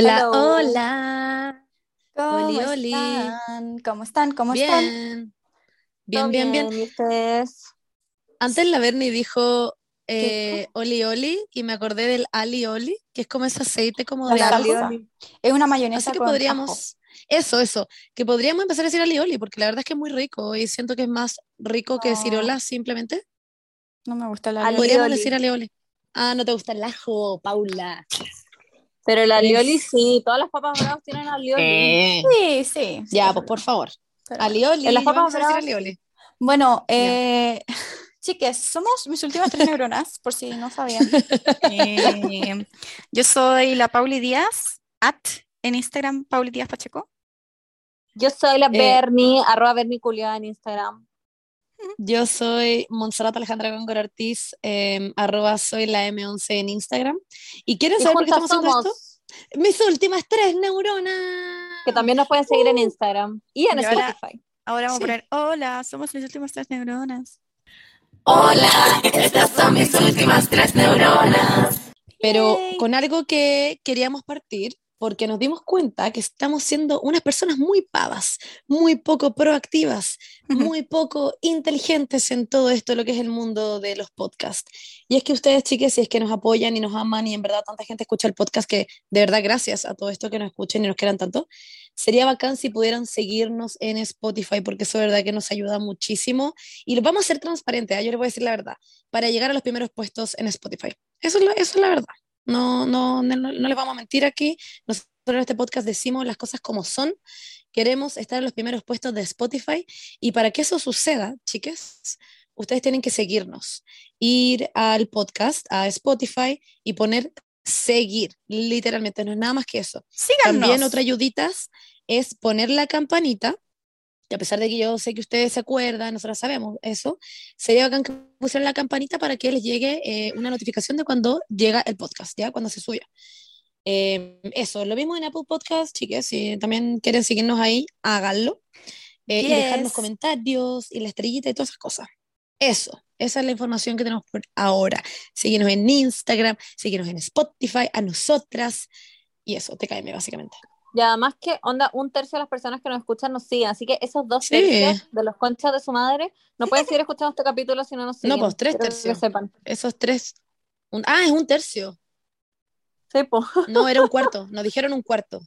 Hola, Hello. hola. ¿Cómo Oli, oli. están? ¿Cómo están? ¿Cómo están? Bien, bien, bien, bien. Antes la Bernie dijo ¿Qué eh, Oli Oli y me acordé del Ali Oli, que es como ese aceite como La de algo. Es una Así mayonesa que con ajo. podríamos, eso, eso, que podríamos empezar a decir Ali Oli, porque la verdad es que es muy rico y siento que es más rico que decir No. hola simplemente. No me gusta la Ali Podríamos decir Ali Oli. Ah, no te gusta el ajo, Paula. Pero el alioli Es- sí, todas las papas bravas tienen alioli. Eh. Sí, sí. Ya, es pues por favor. Pero Ali Oli, En las papas vamos a decir bravas, Ali Oli. Bueno, eh, chiques, somos mis últimas tres neuronas, por si no sabían. Eh, yo soy la Pauli Díaz, at en Instagram, Pauli Díaz Pacheco. Yo soy la Eh. Bernie, arroba Bernie Culiada en Instagram. Yo soy Montserrat Alejandra Góngora Ortiz, eh, arroba soy la M11 en Instagram. ¿Y quieren Y saber por qué estamos haciendo esto? Mis últimas tres neuronas. que también nos pueden seguir en Instagram y en Y ahora- Spotify. Ahora vamos Sí. a poner, hola, somos mis últimas tres neuronas. Hola, estas son mis últimas tres neuronas. Pero Yay. con algo que queríamos partir, porque nos dimos cuenta que estamos siendo unas personas muy pavas, muy poco proactivas, muy poco inteligentes en todo esto, lo que es el mundo de los podcasts. Y es que ustedes, chiques, si es que nos apoyan y nos aman y en verdad tanta gente escucha el podcast, que de verdad gracias a todo esto que nos escuchen y nos quieran tanto, sería bacán si pudieran seguirnos en Spotify, porque eso de verdad que nos ayuda muchísimo. Y lo vamos a hacer transparente, ¿ah? yo les voy a decir la verdad, para llegar a los primeros puestos en Spotify. Eso es la, eso es la verdad. No, no, no, no les vamos a mentir aquí. Nosotros en este podcast decimos las cosas como son. Queremos estar en los primeros puestos de Spotify y para que eso suceda, chiques, ustedes tienen que seguirnos, ir al podcast, a Spotify y poner seguir, literalmente, no es nada más que eso. Síganos. También otra ayuditas es poner la campanita, que a pesar de que yo sé que ustedes se acuerdan, nosotros sabemos eso, sería bacán que pusieran la campanita para que les llegue eh, una notificación de cuando llega el podcast, ¿ya? Cuando se suya. Eh, eso, lo mismo en Apple Podcast, chiques, si también quieren seguirnos ahí, háganlo. Eh, Y dejarnos Yes. comentarios y la estrellita y todas esas cosas. Eso, esa es la información que tenemos por ahora. Síguenos en Instagram, síguenos en Spotify, a nosotras. Y eso, te caeme básicamente. Y además que, onda, un tercio de las personas que nos escuchan nos siguen. Así que esos dos Sí. tercios de los conchas de su madre no pueden seguir escuchando este capítulo si no nos siguen. pues, tres Quiero que tercios. sepan. Esos tres. un- ah, es un tercio. Sí. No, era un cuarto. Nos dijeron un cuarto.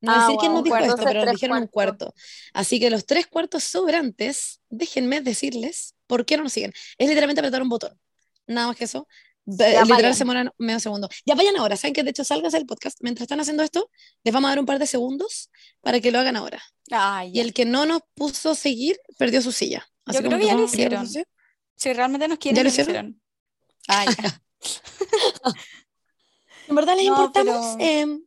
No Ah, decir quién nos dijo esto, pero nos dijeron un cuarto. Así que los tres cuartos sobrantes, déjenme decirles por qué no nos siguen. Es literalmente apretar un botón. Nada más que eso. De- Ya literal vayan. se medio segundo. Ya vayan ahora. Saben que de hecho salgas el podcast. Mientras están haciendo esto, les vamos a dar un par de segundos para que lo hagan ahora. Ay, Y el que no nos puso seguir, perdió su silla. Así Yo creo que ya lo queremos hicieron. Si realmente nos quieren, ¿Ya lo hicieron? Ah. En verdad les No, importamos. pero- em,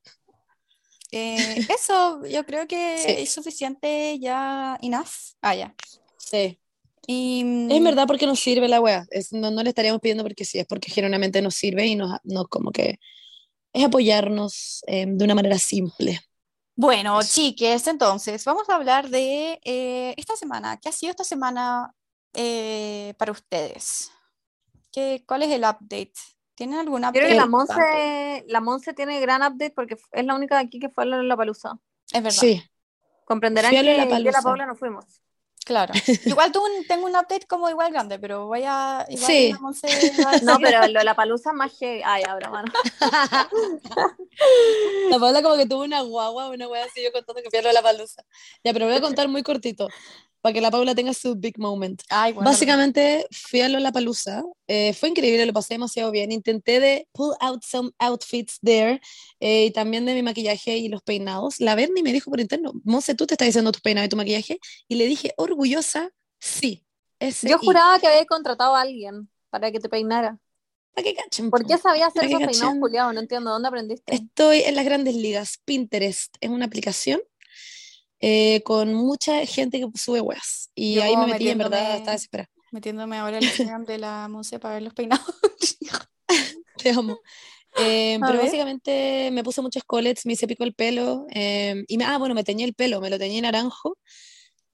Eh, eso, yo creo que Sí. es suficiente ya, enough. Ah, ya. sí. Y, mm, Es verdad porque nos sirve la wea. Es, no, no le estaríamos pidiendo porque sí, es porque genuinamente nos sirve y nos, nos como que es apoyarnos eh, de una manera simple. Bueno, Eso. chiques, entonces vamos a hablar de eh, esta semana. ¿Qué ha sido esta semana eh, para ustedes? ¿Qué, ¿Cuál es el update? ¿Tienen algún update? Creo que la? Monse, la Monse tiene gran update porque es la única de aquí que fue a la palusa. Es verdad, Sí, Comprenderán que yo y Lollapalooza. la Paula no fuimos. Claro. Igual tú un- tengo un update como igual grande, pero voy a... Igual Sí. Monse a No, pero lo de la palusa más que. Ay, ahora, mano. la Paula como que tuvo una guagua, una wea así yo contando que a la palusa. Ya, pero voy a contar muy cortito para que la Paula tenga su big moment. Ay, bueno, Básicamente fui a Lollapalooza, eh, fue increíble, lo pasé demasiado bien. Intenté de pull out some outfits there eh, y también de mi maquillaje y los peinados. La Berni me dijo por interno, Monse, tú te estás diciendo tus peinados y tu maquillaje. Y le dije, orgullosa, sí. Ese Yo juraba que había contratado a alguien para que te peinara. Pa' que cachen, ¿Por po. qué sabías hacer Para esos peinados culiados? No entiendo. ¿Dónde aprendiste? Estoy en las grandes ligas. Pinterest es una aplicación eh, con mucha gente que sube weas. Y Yo ahí me metí, en verdad, estaba desesperada. metiéndome ahora en el Instagram de la Monse para ver los peinados. Te amo. Eh, pero ver. básicamente me puse muchos colets, me hice pico el pelo. eh, y me, ah, bueno, me teñí el pelo, me lo teñí naranjo.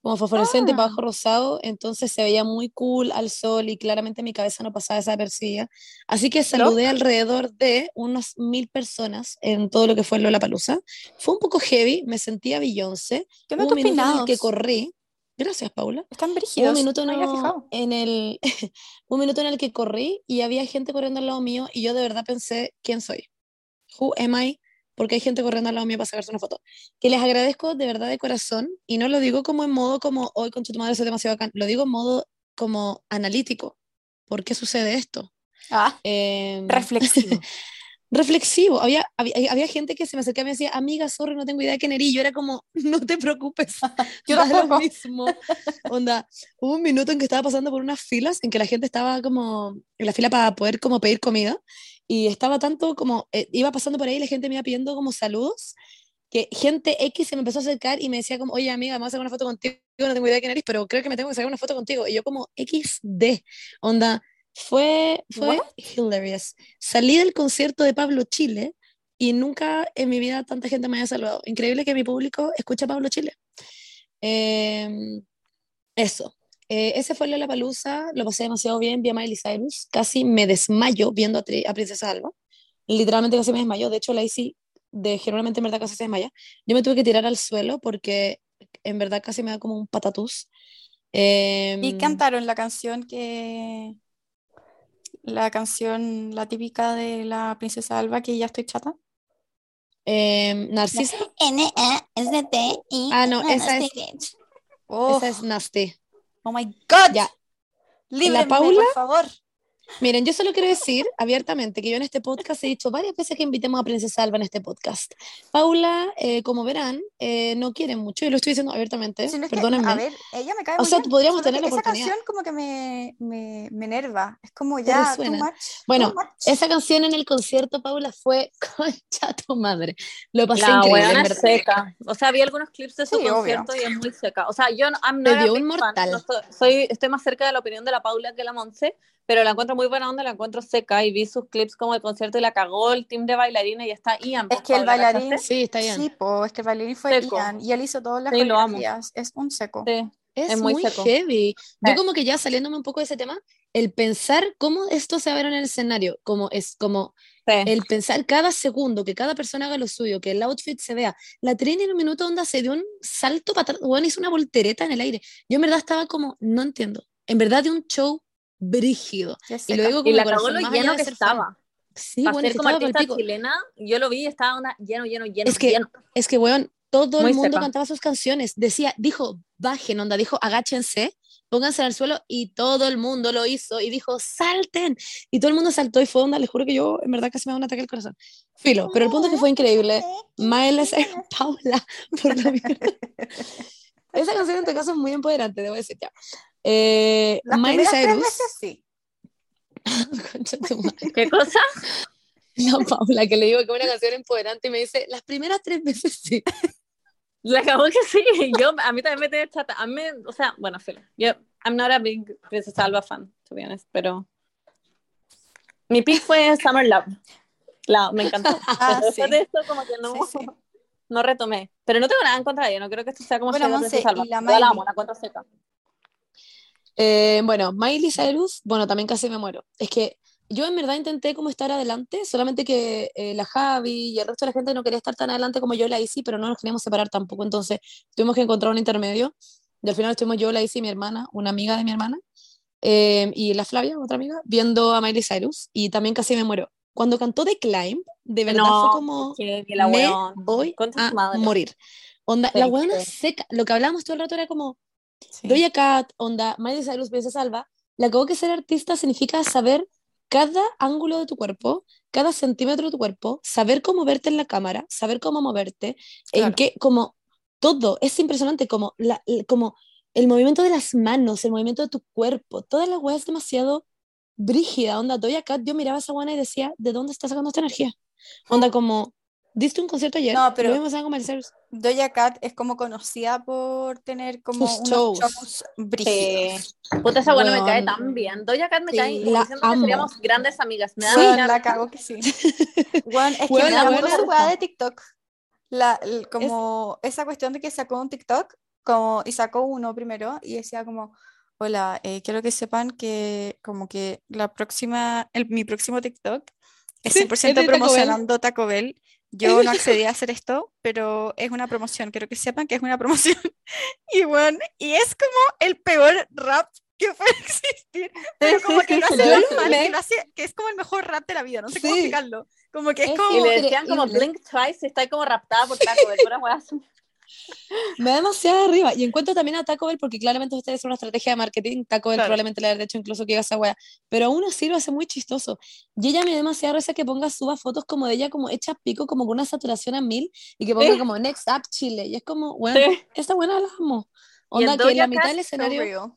Como fosforescente Ah. bajo rosado, entonces se veía muy cool al sol y claramente mi cabeza no pasaba desapercibida. Así que saludé alrededor de unas mil personas en todo lo que fue Lollapalooza. Fue un poco heavy, me sentía Beyoncé. ¿Qué onda un tus minuto en el que corrí. Gracias, Paula. Están brígidos. un minuto, no había no- fijado. en el, un minuto en el que corrí y había gente corriendo al lado mío y yo de verdad pensé, ¿quién soy? Who am I? Porque hay gente corriendo al lado mío para sacarse una foto. Que les agradezco de verdad de corazón y no lo digo como en modo como, hoy con tu madre soy demasiado bacán, lo digo en modo como analítico. ¿Por qué sucede esto? Ah, Em, reflexivo. reflexivo. Había, había, había gente que se me acercaba y me decía, amiga, sorry, no tengo idea de quién eres. Y yo era como, no te preocupes. Yo lo mismo. Onda, hubo un minuto en que estaba pasando por unas filas en que la gente estaba como en la fila para poder como pedir comida y estaba tanto como, eh, iba pasando por ahí la gente me iba pidiendo como saludos que gente X se me empezó a acercar y me decía como, oye amiga, voy a sacar una foto contigo, no tengo idea de quién eres, pero creo que me tengo que sacar una foto contigo. Y yo como XD, onda, fue, fue What? hilarious. Salí del concierto de Pablo Chile y nunca en mi vida tanta gente me haya saludado. Increíble que mi público escucha a Pablo Chile. Em, eso. Eh, ese fue la Palusa, lo pasé demasiado bien, vi a Miley Cyrus, casi me desmayo viendo a, Tri- a Princesa Alba. Literalmente casi me desmayó. De hecho, Lacey, de generalmente en verdad casi se desmaya. Yo me tuve que tirar al suelo porque en verdad casi me da como un patatús. Y Em, cantaron la canción que. La canción, la típica de la princesa Alba, que ya estoy chata. em, Narcisa, N-A-S-T-I. Ah, no, esa es- Oh, esa es Nasty. Oh my God. Ya. Líbrenme, Paula? por favor. Miren, yo solo quiero decir abiertamente que yo en este podcast he dicho varias veces que invitemos a Princesa Alba en este podcast. Paula, eh, como verán, eh, no quiere mucho y lo estoy diciendo abiertamente, Si no es que, perdónenme. a ver, ella me cae O muy sea, bien, podríamos solo tener la esa oportunidad. canción como que me, me, me enerva. Es como ya, too much, Bueno, too much. Esa canción en el concierto, Paula, fue concha tu madre. Lo pasé La increíble, en es verdad. seca. O sea, vi algunos clips de su Sí, obvio. concierto y es muy seca. O sea, yo no, I'm Me not dio un fan. mortal. No soy, soy- estoy más cerca de la opinión de la Paula que la Monse, pero la encuentro muy buena onda, la encuentro seca y vi sus clips como el concierto y la cagó el team de bailarines y está Ian. Es que el bailarín-. Sí, está bien. Sí, po, es que el bailarín fue Seco. Ian y él hizo todas las Sí, coreografías. Es un seco. Sí. Es, Es muy, muy seco. heavy. Yo como que ya saliéndome un poco de ese tema, el pensar cómo esto se va a ver en el escenario, como es como Sí. el pensar cada segundo, que cada persona haga lo suyo, que el outfit se vea. La Trini en un minuto onda se dio un salto para atrás, bueno, hizo una voltereta en el aire. Yo en verdad estaba como, no entiendo. En verdad de un show brígido. Y lo digo Y con la corazón, lo lleno que estaba. Sí, Para bueno, ser como artista chilena, yo lo vi y estaba una, lleno, lleno, lleno, Es que- lleno. Es que, weón, todo Muy el mundo cantaba sus canciones. Decía, dijo, bajen, onda, dijo, agáchense, pónganse el suelo, y todo el mundo lo hizo, y dijo, salten. Y todo el mundo saltó, y fue onda, les juro que yo, en verdad, casi me da un ataque al corazón. Filo, pero el punto es que fue increíble. Miley Cyrus, Paula, por la. Esa canción en tu caso es muy empoderante, debo decir ya. Eh, Las Miley primeras tres Cyrus. veces sí. ¿Qué cosa? No, Paula, que le digo que es una canción empoderante y me dice, las primeras tres veces sí. La cagó que sí. Yo, a mí también me tiene chata. A mí, o sea, bueno, filo. Yo, I'm not a big Princesa Alba fan, to be honest, pero mi pick fue Summer Love. La, me encantó. Ah, sí. de esto, como que no, Sí, sí. no retomé. Pero no tengo nada en contra de ella. No creo que esto sea como Bueno, Monse, y la Yo la Miley. amo, la encuentro seca. Eh, bueno, Miley Cyrus, bueno, también casi me muero. Es que yo en verdad intenté como estar adelante, solamente que eh, la Javi y el resto de la gente no quería estar tan adelante como yo y la Isi, pero no nos queríamos separar tampoco, entonces tuvimos que encontrar un intermedio. Y al final estuvimos yo, la Isi y mi hermana, una amiga de mi hermana, eh, y la Flavia, otra amiga, viendo a Miley Cyrus, y también casi me muero. Cuando cantó The Climb, de verdad No, fue como, que, que la me voy a madre. morir. Onda, Sí, la buena sí. seca, lo que hablábamos todo el rato era como, Sí. Doja Cat, onda, Miley Cyrus, Princesa Alba, la que que ser artista significa saber cada ángulo de tu cuerpo, cada centímetro de tu cuerpo, saber cómo verte en la cámara, saber cómo moverte, en Claro. qué, como todo, es impresionante, como, la, como el movimiento de las manos, el movimiento de tu cuerpo, toda la weá es demasiado brígida, onda, Doja Cat, yo miraba a esa buena y decía, ¿de dónde está sacando esta energía? Onda, como, ¿diste un concierto ayer? No, pero- Miley Cyrus. Doja Cat es como conocida por tener como Sus unos shows. shows brígidos. Sí. Puta, esa buena me cae tan bien. Doja Cat me Sí, cae la diciendo que amo. seríamos grandes amigas. Me da Sí. La cago que sí. Weón, es que Weón, me la buena es- weá de TikTok. La, el- como esa cuestión de que sacó un TikTok como, y sacó uno primero y decía como, hola, eh, quiero que sepan que como que la próxima, el, mi próximo TikTok es Sí, 100% es de Taco Bell. promocionando Taco Bell. Yo no accedí a hacer esto, pero es una promoción. Quiero que sepan que es una promoción. Y bueno, y es como el peor rap que puede existir. Pero como que lo hace tan mal, que, lo hace- que es como el mejor rap de la vida. No sé cómo Sí. explicarlo. Como que es como... Y le decían como. Blink Twice está ahí como raptada por Taco Bell. Me da demasiado arriba. Y encuentro también a Taco Bell, porque claramente ustedes son una estrategia de marketing. Taco Bell Claro. probablemente le haya hecho incluso que diga esa wea. Pero aún así lo hace muy chistoso. Y ella me da demasiada risa que ponga, suba fotos como de ella, como hecha pico, como con una saturación a mil, y que ponga Sí. como Next Up Chile. Y es como, bueno, Sí. esta buena la amo. Onda que en la mitad del escenario. real.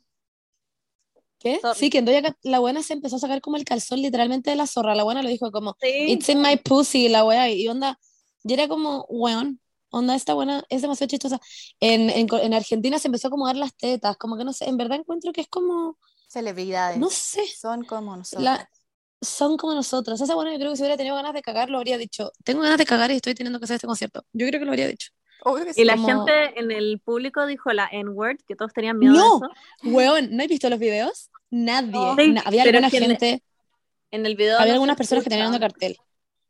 ¿Qué? Sorry. Sí, que en Doja la buena se empezó a sacar como el calzón literalmente de la zorra. La buena lo dijo como, Sí. It's in my pussy, la wea, y onda, y era como, weón, onda, esta buena es demasiado chistosa. En, en, en Argentina se empezó a dar las tetas, como que no sé, en verdad encuentro que es como, Celebridades. no sé, Son como nosotros. la, son como nosotros. Esa buena yo creo que si hubiera tenido ganas de cagar, lo habría dicho, tengo ganas de cagar y estoy teniendo que hacer este concierto. Yo creo que lo habría dicho. Obvio que Y la como- gente en el público dijo la N-word, que todos tenían miedo No. de eso. Weón, ¿no has visto los videos? Nadie. Sí, Na- había pero alguna gente, En el video había no algunas personas que tenían un escucha. cartel.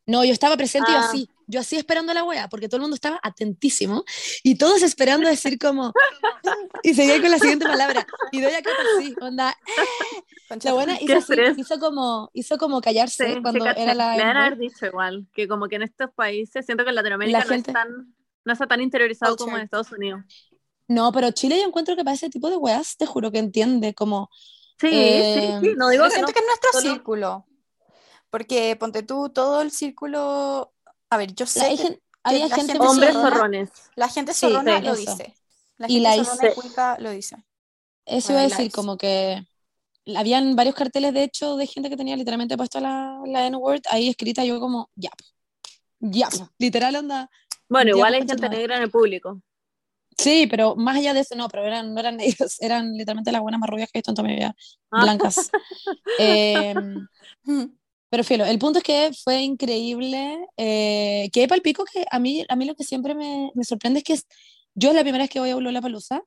No, yo estaba presente y yo Ah. así, yo así esperando a la wea, porque todo el mundo estaba atentísimo y todos esperando decir como y seguía con la siguiente palabra y doy acá así, onda, Concha la buena hizo, así, hizo como hizo como callarse Sí, cuando era la N-word. haber dicho igual, que como que en estos países, siento que en Latinoamérica La no, gente- es tan, no está tan interiorizado como en Estados Unidos. No, pero Chile yo encuentro que para ese tipo de weas, te juro que entiende como Sí, Eh, sí, sí, no digo que siento no. que es nuestro solo- círculo. Porque ponte tú, todo el círculo. A ver, yo sé la- hay que había la gente gente Hombres zorrona- zorrones. la gente zorrona sí, lo eso. dice. La Y gente la zorrona y hice- cuica lo dice. Eso Bueno, iba a y decir, como que habían varios carteles de hecho de gente que tenía literalmente puesto la, la N-word ahí escrita, yo como, ya, ya, po". literal onda. Bueno, igual pues, hay gente negra en el público. Sí, pero más allá de eso, no, pero eran, no eran negros, eran literalmente las buenas más rubias que he visto en toda mi vida, Ah. blancas. Eh, Mm. Pero filo, el punto es que fue increíble, eh, que para el pico que a mí, a mí lo que siempre me, me sorprende es que es- yo es la primera vez que voy a Lollapalooza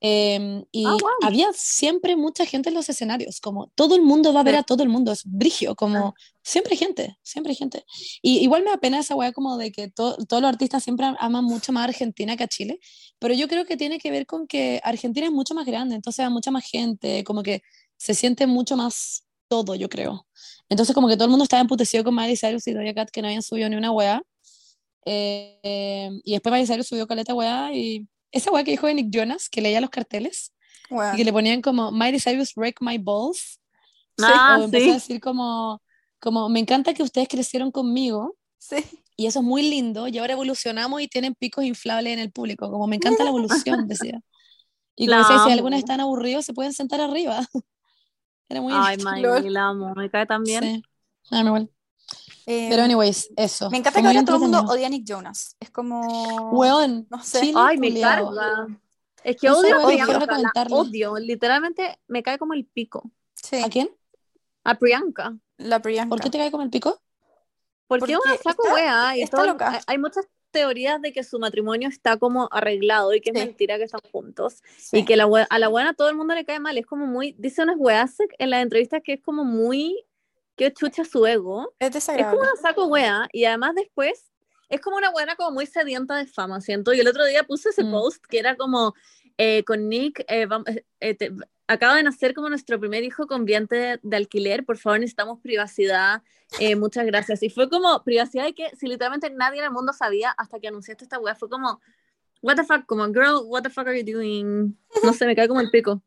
eh, y Ah, wow. había siempre mucha gente en los escenarios, como todo el mundo va a ver a todo el mundo, es brigio, como siempre hay gente, siempre gente. Y igual me da pena esa weá como de que to- todos los artistas siempre am- aman mucho más a Argentina que a Chile, pero yo creo que tiene que ver con que Argentina es mucho más grande, entonces hay mucha más gente, como que se siente mucho más todo, yo creo. Entonces como que todo el mundo estaba emputecido con Miley Cyrus y Doja Cat que no habían subido ni una weá. Eh, eh, y después Miley Cyrus subió caleta weá y esa weá que dijo de Nick Jonas, que leía los carteles Bueno, y que le ponían como Miley Cyrus wreck my balls. Ah, o empezó sí. a decir como, como, me encanta que ustedes crecieron conmigo sí. y eso es muy lindo y ahora evolucionamos y tienen picos inflables en el público, como me encanta la evolución, decía. Y como La decía, si algunos están aburridos se pueden sentar arriba. Era muy Ay. Miley, la amo, me cae tan bien. Sí. Ah, me igual. Eh, Pero anyways, eso. me encanta que ahora todo el mundo odia a Nick Jonas. Es como. Weón, no sé. Chile Ay, me culiao. carga. Es que Esa odio a la odio. Literalmente me cae como el pico. Sí, ¿A quién? A Priyanka. la Priyanka. ¿Por qué te cae como el pico? Porque es una Porque saco está- wea y está todo- loca. hay- Hay muchas teorías de que su matrimonio está como arreglado y que es Sí. mentira que están juntos. Sí. Y que la a la buena todo el mundo le cae mal. Es como muy. Dice unas weas en las entrevistas que es como muy. que chucha su ego. Es Es como una saco wea. Y además después. Es como una buena como muy sedienta de fama, siento. Y el otro día puse ese Mm. post que era como eh, con Nick, eh, vam- eh, eh, te- acaba de nacer como nuestro primer hijo con vientre de, de alquiler, por favor necesitamos privacidad, eh, muchas gracias. Y fue como privacidad de que si literalmente nadie en el mundo sabía hasta que anunciaste esta wea, fue como, what the fuck, como, girl, what the fuck are you doing? No sé, me cae como el pico.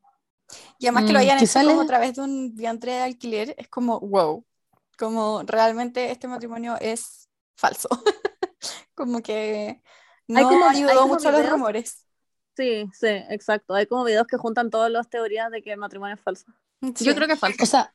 Y además que lo Mm, hayan hecho como a través de un vientre de alquiler, es como, wow. Como realmente este matrimonio es falso. como que no Hay como- hay ayudó como mucho a los videos- rumores. Sí, sí, exacto. Hay como videos que juntan todas las teorías de que el matrimonio es falso. Sí. Yo creo que es falso. O sea,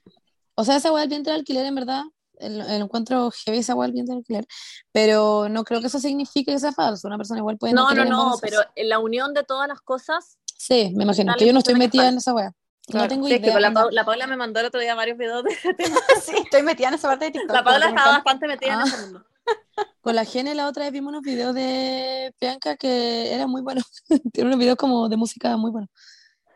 o sea, esa weá del vientre de alquiler, en verdad, el, el encuentro heavy esa weá del vientre de alquiler, pero no creo que eso signifique que sea falso. Una persona igual puede No, no, no, embarazarse. pero en la unión de todas las cosas, Sí, me imagino, que yo no estoy metida en esa weá. No Claro. tengo sí, es que idea. la, la Paula me mandó el otro día varios videos de ese tema. sí, estoy metida en esa parte de TikTok. La Paula estaba bastante metida en Ah. ese mundo. Con la Gene la otra vez vimos unos videos de Bianca que eran muy buenos. Tiene unos videos como de música muy buenos.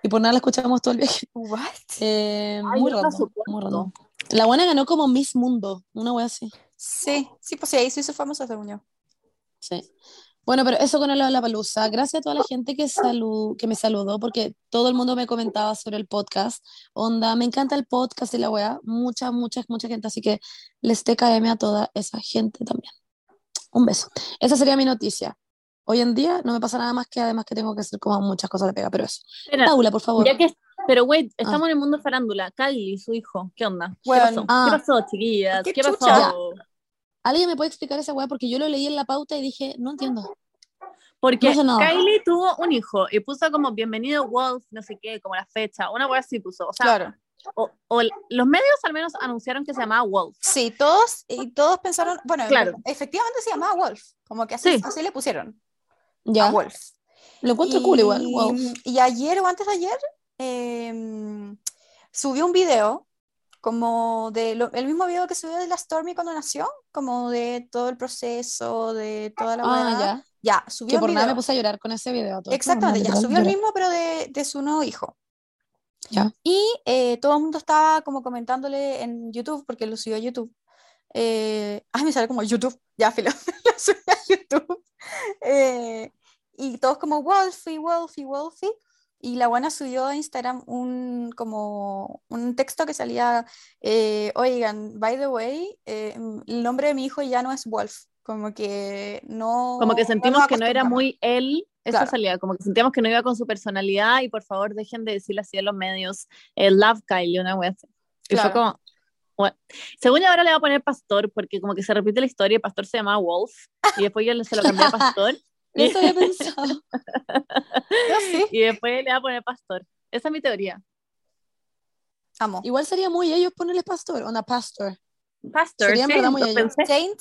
Y por nada la escuchamos todo el viaje. What? Eh, Ay, muy random, muy random. La buena ganó como Miss Mundo, una wea así. Sí, sí, pues sí, ahí se hizo famosa según yo. Sí. Bueno, pero eso con el la palusa. Gracias a toda la gente que, salu- que me saludó, porque todo el mundo me comentaba sobre el podcast. Onda, me encanta el podcast y la wea. Mucha, mucha, mucha gente. Así que les TKM a toda esa gente también. Un beso. Esa sería mi noticia. Hoy en día no me pasa nada más que además que tengo que hacer como muchas cosas de pega, pero eso. Espera, Paula, por favor. ya que, pero wait, estamos en el mundo farándula. Kylie, su hijo, ¿qué onda? ¿Qué Bueno. pasó? Ah. ¿Qué pasó, chiquillas? ¿Qué ¿Qué, pasó? ¿Alguien me puede explicar esa wea? Porque yo lo leí en la pauta y dije, no entiendo. Porque No. Kylie tuvo un hijo y puso como bienvenido Wolf, no sé qué, como la fecha, una wea así puso. O sea, Claro. o, o los medios al menos anunciaron que se llamaba Wolf. Sí, todos, y todos pensaron, bueno, Claro. efectivamente se llamaba Wolf, como que así, Sí. así le pusieron Ya. a Wolf. Lo encuentro cool igual. Y- Wow. Y ayer o antes de ayer em, subió un video como de lo- el mismo video que subió de la Stormy cuando nació, como de todo el proceso, de toda la Ah, ya. Ya, subió Que un por nada me puse a llorar con ese video. todo Exactamente, no, ya subió el mismo, pero de, de su nuevo hijo. Ya. Y eh, todo el mundo estaba como comentándole en YouTube, porque lo subió a YouTube. Eh, ay, me sale como YouTube, ya, filo, lo subió a YouTube. Eh, y todos como Wolfie, Wolfie, Wolfie. Y la buena subió a Instagram un, como un texto que salía, eh, oigan, by the way, eh, el nombre de mi hijo ya no es Wolf, como que no... Como que sentimos que no era muy él, eso Claro. salía, como que sentíamos que no iba con su personalidad y por favor dejen de decirle así a los medios, eh, love Kylie, una así. Y fue Claro. como, bueno. según yo ahora le va a poner Pastor, porque como que se repite la historia, Pastor se llamaba Wolf, y después yo se lo cambié a Pastor, Eso había pensado. Yo sí, y después le va a poner Pastor. Esa es mi teoría. amo. Igual sería muy ellos ponerles pastor, onda pastor. Pastor, Sería en verdad muy lo ello. pensé. Saint,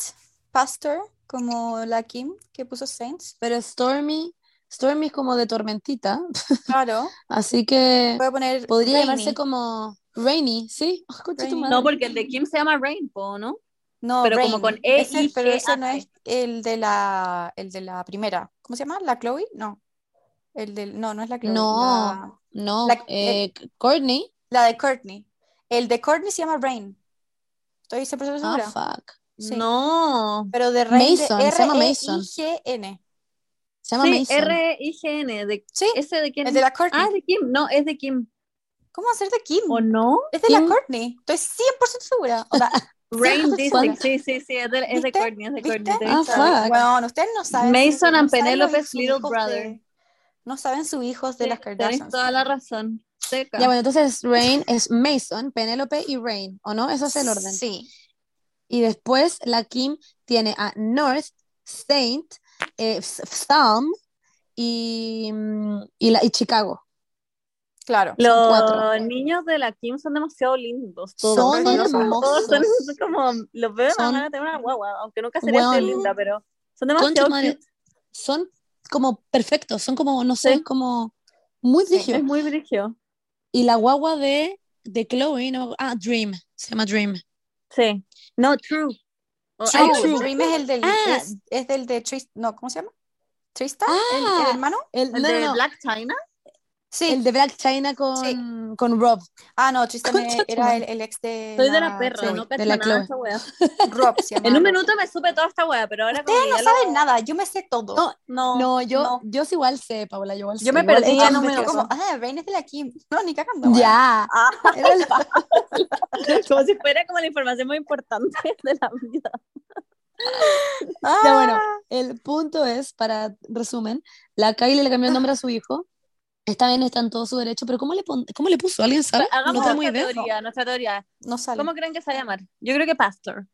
Pastor, como la Kim que puso Saints. Pero Stormy, Stormy es como de tormentita, Claro, así que voy a poner. podría Rainy. llamarse como Rainy, ¿sí? Oh, Rainy. No, porque el de Kim se llama Rainbow, ¿no? No, pero como con E, Ese- I, pero G, ese no es el de la, el de la primera. ¿Cómo se llama? ¿La Chloe? No. El del, no, no es la Chloe. No. La, No, La- eh, Courtney. la de Courtney. El de Courtney se llama Rain. Estoy 100% Ah, segura. fuck. Sí. No. Pero de Rain Mason, de se llama Mason. R-E-I-G-N. Se llama Sí, Mason. R-I-G-N. De, Sí, ¿Ese de quién? el de la Courtney. Ah, de Kim. No, es de Kim. ¿Cómo va a ser de Kim? ¿O no? Es de la. Courtney. Estoy 100% segura. O sea, Rain 100% District. segura. Sí, sí, sí. Es de, es de. Courtney. Es de ¿Viste? Courtney. Ah, fuck. Bueno, ustedes no saben. Mason and Penelope's little brother. de- no saben sus hijos de Sí, las Tenés Kardashians. toda la razón. Seca. Ya, bueno, entonces Rain es Mason, Penélope y Rain, ¿o no? Eso es el orden. Sí. Y después la Kim tiene a North, Saint, eh, Psalm y, mm, y, la, y Chicago. Claro. Los cuatro. niños de la Kim son demasiado lindos. Todos. Son Todos hermosos. son como, los veo Son- ganas de tener una guagua, aunque nunca sería de Weón. linda, pero son demasiado madre, son como perfectos, son como, no sé, Sí. como muy Sí, brígidos. Es muy brigio. Y la guagua de, de Chloe, no, ah, Dream, se llama Dream. Sí. No, true. O- True. ay, True. Dream es el del, Ah. es, es del de Tristan, no, ¿cómo se llama? Tristan, el, Ah. el hermano. El, El no, de no, Black China. Sí. el de Black China con, Sí. con Rob. Ah, no, Tristan era el, el ex de Soy de la perra, Chloe. no de la nada esa wea. Rob se llama En un Rob. minuto me supe toda esta wea, pero ahora Ustedes no saben lo- nada, yo me sé todo. No, No, No, yo, no. yo sí igual sé, Paula, yo igual Yo sé. me igual perdí en un minuto. como, ah, Rain es de la Kim. No, ni cagando. Ya. Ah, Era la- como si fuera como la información muy importante de la vida. Ah, Ya, bueno, el punto es, para resumen, la Kylie le cambió el nombre a su hijo. Está bien, está en todo su derecho, pero ¿cómo le, pon- cómo le puso? ¿Alguien sabe? Hagamos no nuestra teoría, nuestra teoría. No sale. ¿Cómo creen que se va a llamar? Yo creo que Pastor.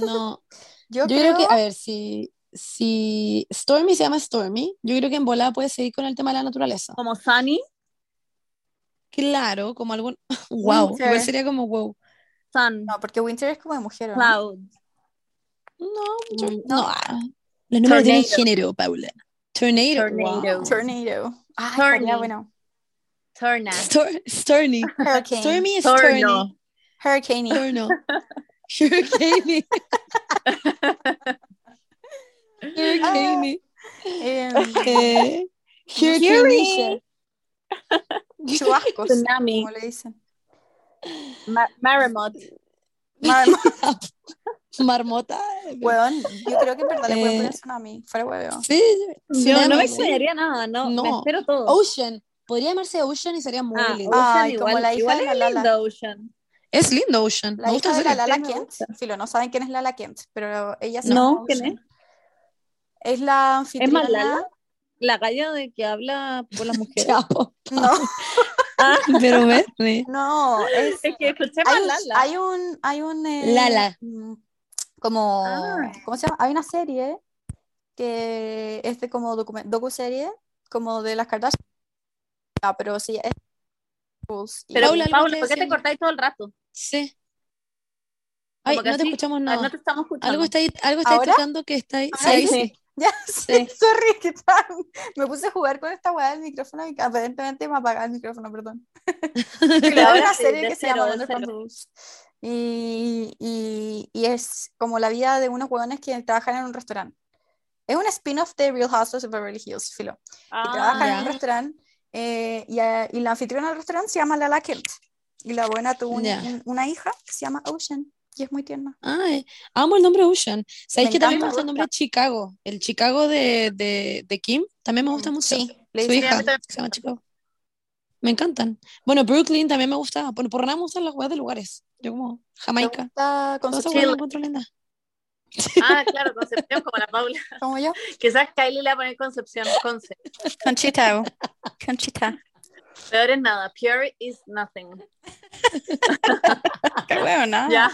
No. Yo, Yo creo, creo que, a ver, si, si Stormy se llama Stormy, yo creo que en volada puede seguir con el tema de la naturaleza. Como Sunny, Claro, como algún. Wow, Winter. sería como wow. Sun, No, porque Winter es como de mujer. ¿o no? Cloud. No, Mm, no. ah, Los números tienen género, Paula. Tornado. Tornado. wow. Tornado. Ah, Torny. estaría bueno. Turna. Stor- Stormy. Hurricane. Stormy es Torno. Stormy. Hurricane. Torno. Hurricane. Hurricane. Em, Eh, Hurricane. chubascos, Tsunami. como le dicen. Ma- Maramot. Mar- Marmota. Weón, yo creo que en verdad le pueden Eh, poner tsunami, fuera hueveo. Sí, sí, Yo no me- extrañaría nada, no, No. me espero todo. Ocean. Podría llamarse Ocean y sería muy Ah, lindo. Ocean Ay, como igual, la hija igual de la es Lala. lindo Ocean. Es lindo Ocean. La me gusta hija de la. Lala Kent, filo, no saben quién es Lala Kent, pero ella se No, ¿quién Ocean. Es la ¿Es anfitriona. más Lala? La galla de que habla por las mujeres. Chapo. No, Ah, Pero Bernie. no, es, es que escuché más hay, un, Lala. hay un, hay un eh, Lala. Como, Ah. ¿cómo se llama? Hay una serie que es de como docu- docu-serie, como de las Kardashian. Ah, pero sí, es Pero Paula, que ¿por qué te cortáis todo el rato? Sí. Ay, que no te escuchamos Ah, nada. No te estamos escuchando. Algo está ahí, algo está ahí que está ahí. Sí, Ahí sí. sí. Ya, Sí. sorry, ¿qué tal? Me puse a jugar con esta weá del micrófono y aparentemente me apagaba el micrófono, perdón. Pero hay una serie que se llama. Rules. Y, y, y es como la vida de unos hueones que trabajan en un restaurante. Es un spin-off de Real Housewives of Beverly Hills, filo. Que Ah, trabajan en un restaurante eh, y, a- y la anfitriona del restaurante se llama Lala Kent. Y la buena tuvo un- Ya. un- una hija que se llama Ocean y es muy tierna. Ay, amo el nombre Ocean. ¿Sabéis que también me gusta el nombre Chicago? El Chicago de, de, de Kim también me gusta mucho. Sí, Su hija se llama Chicago. Me encantan. Bueno, Brooklyn también me gusta. Bueno, por nada me gustan las weas de lugares. Yo como me Jamaica. esas Concepción, weas las encuentro lindas. Ah, claro, Concepción como la Paula. como yo. Quizás Kylie le va a poner Concepción. Conce. Conchita. Conchita. Peor es nada. Pure is nothing. Qué bueno, ¿no? Ya,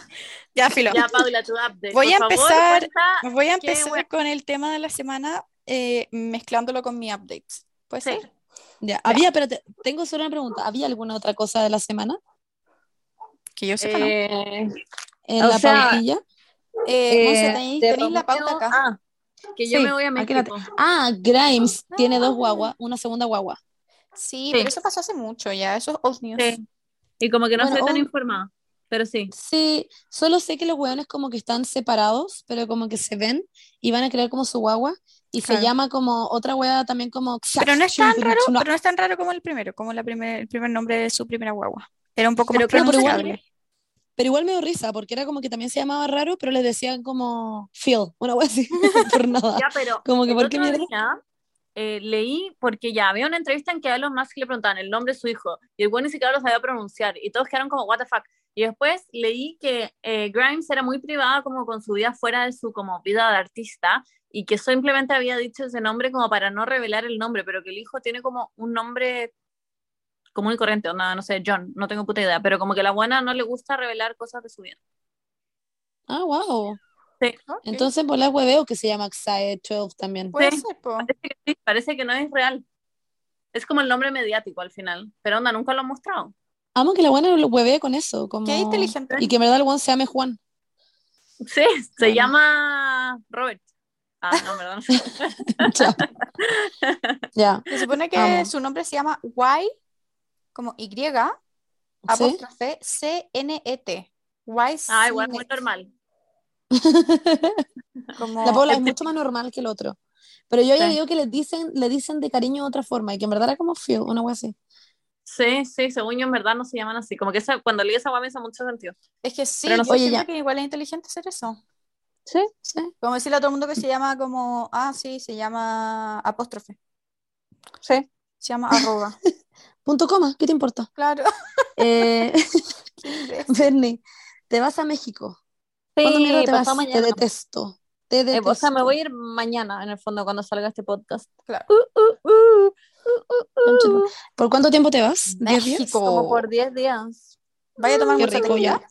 Ya, filo. ya, Paula, tu update. Voy a Por empezar- Voy a empezar con el tema de la semana eh, mezclándolo con mi update. ¿Puede Sí. ser? Ya, había, espérate, tengo solo una pregunta. ¿Había alguna otra cosa de la semana Que yo sepa, ¿no? Eh, en la sea, pautilla? Eh, eh, tenéis- la pauta acá. Ah, que yo Sí, me voy a México. Ah, Grimes tiene dos guaguas, una segunda guagua. Sí, Sí. pero eso pasó hace mucho ya. Eso es old news. Sí. Y como que no Bueno, estoy tan un- informada. Pero sí. Sí, solo sé que los hueones como que están separados, pero como que se ven y van a crear como su guagua y se Claro. llama como otra hueá también como Pero no es tan raro, pero no es tan raro como el primero, como la primer, el primer nombre de su primera guagua. Era un poco Pero más igual- pronunciable. Pero igual me dio risa porque era como que también se llamaba raro, pero les decían como Phil, una hueá así, por nada. Ya, pero Como que, ¿por qué día, eh, leí, porque ya había una entrevista en que a Elon Musk le preguntaban el nombre de su hijo, y el güey ni siquiera lo sabía pronunciar, y todos quedaron como, what the fuck. Y después leí que eh, Grimes era muy privada como con su vida fuera de su como vida de artista, y que simplemente había dicho ese nombre como para no revelar el nombre, pero que el hijo tiene como un nombre común y corriente, o nada, no sé, John, no tengo puta idea, pero como que a la buena no le gusta revelar cosas de su vida. Ah, wow. Sí. Entonces por la hueveo que se llama Xae 12 también. Puede Sí. ser, po. Parece que sí, parece que no es real. Es como el nombre mediático al final, pero onda, nunca lo han mostrado. Amo que la buena lo huevee con eso, como... Qué inteligente. Y que en verdad el one se llame Juan. Sí, se Bueno. llama Robert. Ah, no, perdón. Ya. Se supone que Amo. su nombre se llama Y, como Y, ¿Sí? apóstrofe C-N-E-T. Y Ah, igual muy normal. como La Paula es mucho más normal que el otro. Pero yo ya Sí. digo que le dicen, le dicen de cariño de otra forma y que en verdad era como Phil, una wea así. Sí, sí, según yo en verdad no se llaman así. Como que esa- cuando leí esa guay me hizo mucho sentido. Es que sí, Pero no yo sé. siento Oye, ya. que igual es inteligente hacer eso. Sí, sí. Como decirle a todo el mundo que se llama como, ah, sí, se llama apóstrofe. Sí. Se llama arroba. Punto coma, ¿qué te importa? Claro. Eh. Bernie, te vas a México. ¿Cuándo mierda te vas? pasado Te mañana. detesto. Te Eh, o sea, me voy a ir mañana, en el fondo, cuando salga este podcast. Claro. Concha tu- ¿Por cuánto tiempo te vas? ¿Diez días? México. Como por 10 días. Vaya a tomar Qué mucha rico tequila. ya.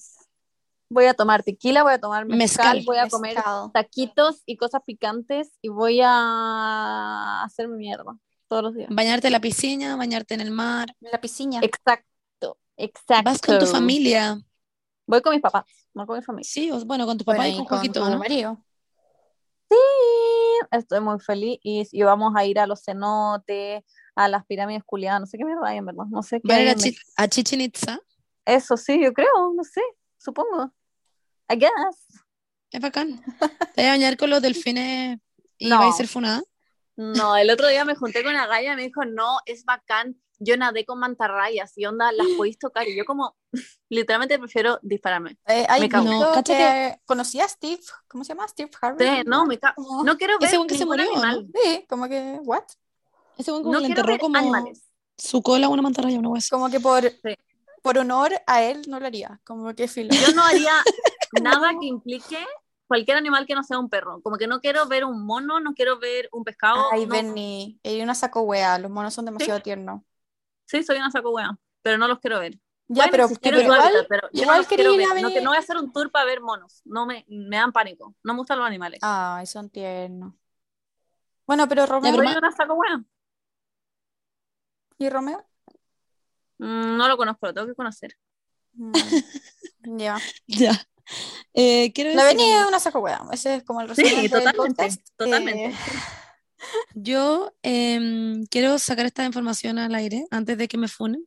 Voy a tomar tequila, voy a tomar mezcal, Mezcal. voy a comer taquitos y cosas picantes y voy a hacer mierda todos los días. Bañarte en la piscina, bañarte en el mar. En la piscina. Exacto, exacto. Vas con tu familia. Voy con mis papás, no con mi familia. Sí, bueno, con tu papá y y con con Joaquito, marido. Sí, estoy muy feliz y, y vamos a ir a los cenotes, a las pirámides culiadas, no sé qué mierda hay en verdad, no sé qué hay a, México. a Chichen Itza. Eso sí, yo creo, no sé, supongo. I guess. Es bacán. Te vas a bañar con los delfines y No. vais a ser funada. No, el otro día me junté con una galla y me dijo, no, es bacán. Yo nadé con mantarrayas y onda, las podéis tocar. Y yo como, literalmente prefiero dispararme. Eh, hay Me cago. No, que conocí a Steve, ¿cómo se llama? Steve Harvey. Sí, no, me ca- Como- no quiero ver Ese buen que se murió, ¿no? animal. Sí, como que, ¿what? Ese buen como No le quiero enterró ver como animales. su cola una mantarraya, una así. Como que por, Sí. por honor a él no lo haría. Como que filo. Yo no haría nada que implique cualquier animal que no sea un perro. Como que no quiero ver un mono, no quiero ver un pescado. Ay, no. Benny, hay una saco wea, los monos son demasiado tiernos. Sí, soy una saco wea, pero no los quiero ver. Ya, pero, existir pero igual, hábitat, pero yo igual no los quiero ver. No, que no voy a hacer un tour para ver monos. No me, me dan pánico. No me gustan los animales. Ay, son tiernos. Bueno, pero Romeo, pero soy una saco wea. ¿y Romeo? Mm, no lo conozco, lo tengo que conocer. Mm, Ya. Ya. Eh, quiero La decir es una saco wea. Ese es como el Sí, resumen del totalmente, podcast. totalmente. Eh, Yo em, quiero sacar esta información al aire antes de que me funen.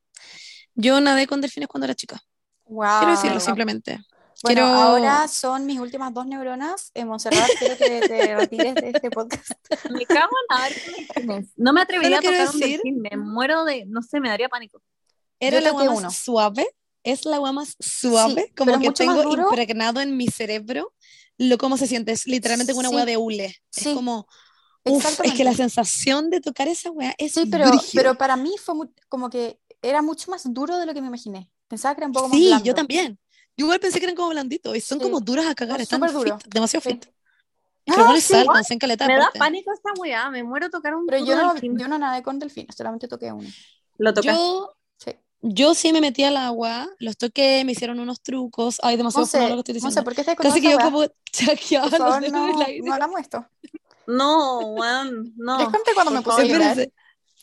Yo nadé con delfines cuando era chica. wow. Quiero decirlo simplemente. Bueno, quiero... ahora son mis últimas dos neuronas. En Montserrat, quiero que te retires de este podcast. Me cago en nadar con delfines. No me atrevería a Solo tocar un decir- delfín. Me muero de, no sé, me daría pánico. Era Yo la agua más suave. Es la agua más suave. Sí, como que tengo impregnado en mi cerebro lo cómo se siente. Es literalmente como una Sí. agua de hule. Sí, Es como. Uf, es que la sensación de tocar esa weá es Sí, pero, brígido. pero para mí fue mu- como que era mucho más duro de lo que me imaginé. Pensaba que era un poco más Sí, blando. yo también. Yo igual pensé que eran como blanditos y son Sí. como duras a cagar, Son están fit, demasiado Sí. fit. Es que Ah, sí, saltan, se encaletan. Me da aparte. pánico esta weá. Me muero tocar un Pero yo no, yo no nadé con delfines, solamente toqué uno. Lo tocaste. Yo, Sí. yo sí me metí al agua, los toqué, me hicieron unos trucos. Ay, demasiado Monse, fino lo que estoy diciendo. ¿por qué estás con Casi que yo weá? como chaqueaba Por favor, no, no hagamos esto. No, weón, no. Les conté cuando me puse a llorar.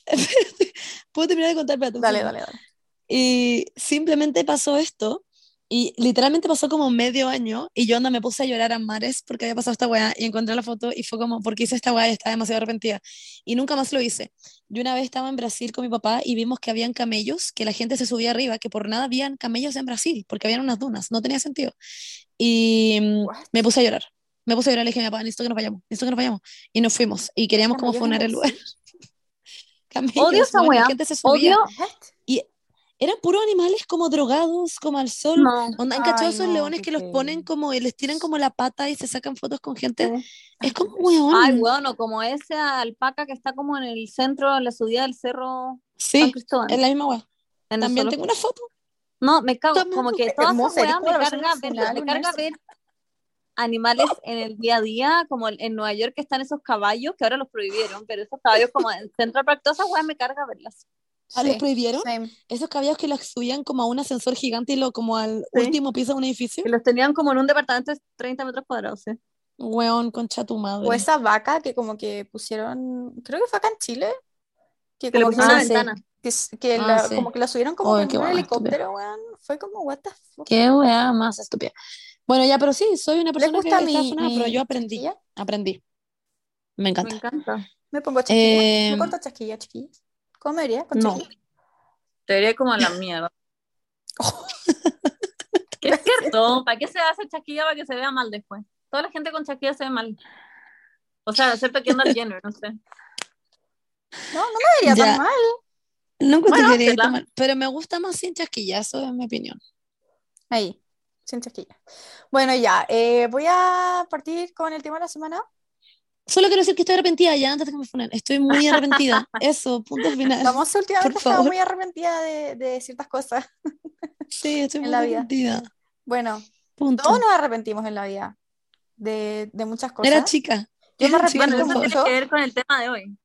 ¿Puedo terminar de contar? Espérate Dale, dale, dale. Y simplemente pasó esto. Y literalmente pasó como medio año y yo anda me puse a llorar a mares porque había pasado esta weá y encontré la foto y fue como, porque hice esta weá y estaba demasiado arrepentida. Y nunca más lo hice. Yo una vez estaba en Brasil con mi papá y vimos que habían camellos, que la gente se subía arriba, que por nada habían camellos en Brasil, porque habían unas dunas, no tenía sentido. Y mm, What? me puse a llorar. Me puse a llorar y le dije a mi papá, necesito que nos vayamos, necesito que nos vayamos. Y nos fuimos y queríamos como funar el lugar. Camellos, Odio esa weá. Odio. What? Eran puros animales como drogados, como al sol. No. Onda, ¿Han cachado esos no, leones que los ponen como y les tiran como la pata y se sacan fotos con gente? Es como, weón. Ay, bueno, como ese alpaca que está como en el centro, en la subida del cerro San Sí, Cristóbal. es la misma weá. También tengo una foto. No, me cago, También como que toda Hermosa, esa eres weá como me carga, ver, me carga ver animales en el día a día, como en- en Nueva York que están esos caballos, que ahora los prohibieron, pero esos caballos como en Central Park, todas esas weas me carga verlas. ¿Ah, los Sí, prohibieron? same. Esos caballos que los subían como a un ascensor gigante y lo como al Sí. último piso de un edificio. Que los tenían como en un departamento de 30 metros cuadrados, sí. Weón, concha tu madre. O esa vaca que como que pusieron, creo que fue acá en Chile, que Que le como pusieron Ah, una sí. ventana. que, que Ah, la- sí. como que la subieron como qué un helicóptero, weón. Fue como, what the fuck. Qué weá más estúpida. Bueno, ya, pero sí, soy una ¿Les persona que gusta está mi, funada, mi pero yo aprendí. chasquilla? Aprendí. Me Me encanta. encanta. Me pongo chasquilla. Eh, Me corto chasquilla, chiquillas. ¿Cómo me vería con No. chasquilla? Te vería como la mierda. ¿Qué es cierto? ¿Para qué se hace chasquilla para que se vea mal después? Toda la gente con chasquilla se ve mal. O sea, excepto Kendall Jenner, no sé. No, no me vería Ya. tan mal. Encuentro Bueno, que ir hazla. tan mal, pero me gusta más sin chasquilla, eso es mi opinión. Ahí, sin chasquilla. Bueno, ya. eh, voy a partir con el tema de la semana. Solo quiero decir que estoy arrepentida ya antes de que me funen. Estoy muy arrepentida. Eso, punto final. La Monse últimamente estaba muy arrepentida de, de ciertas cosas. Sí, estoy en muy la vida. arrepentida. Bueno, Punto. todos nos arrepentimos en la vida de, de muchas cosas. Era chica. Yo me Era chica, arrepiento eso favor. tiene mucho. que ver con el tema de hoy.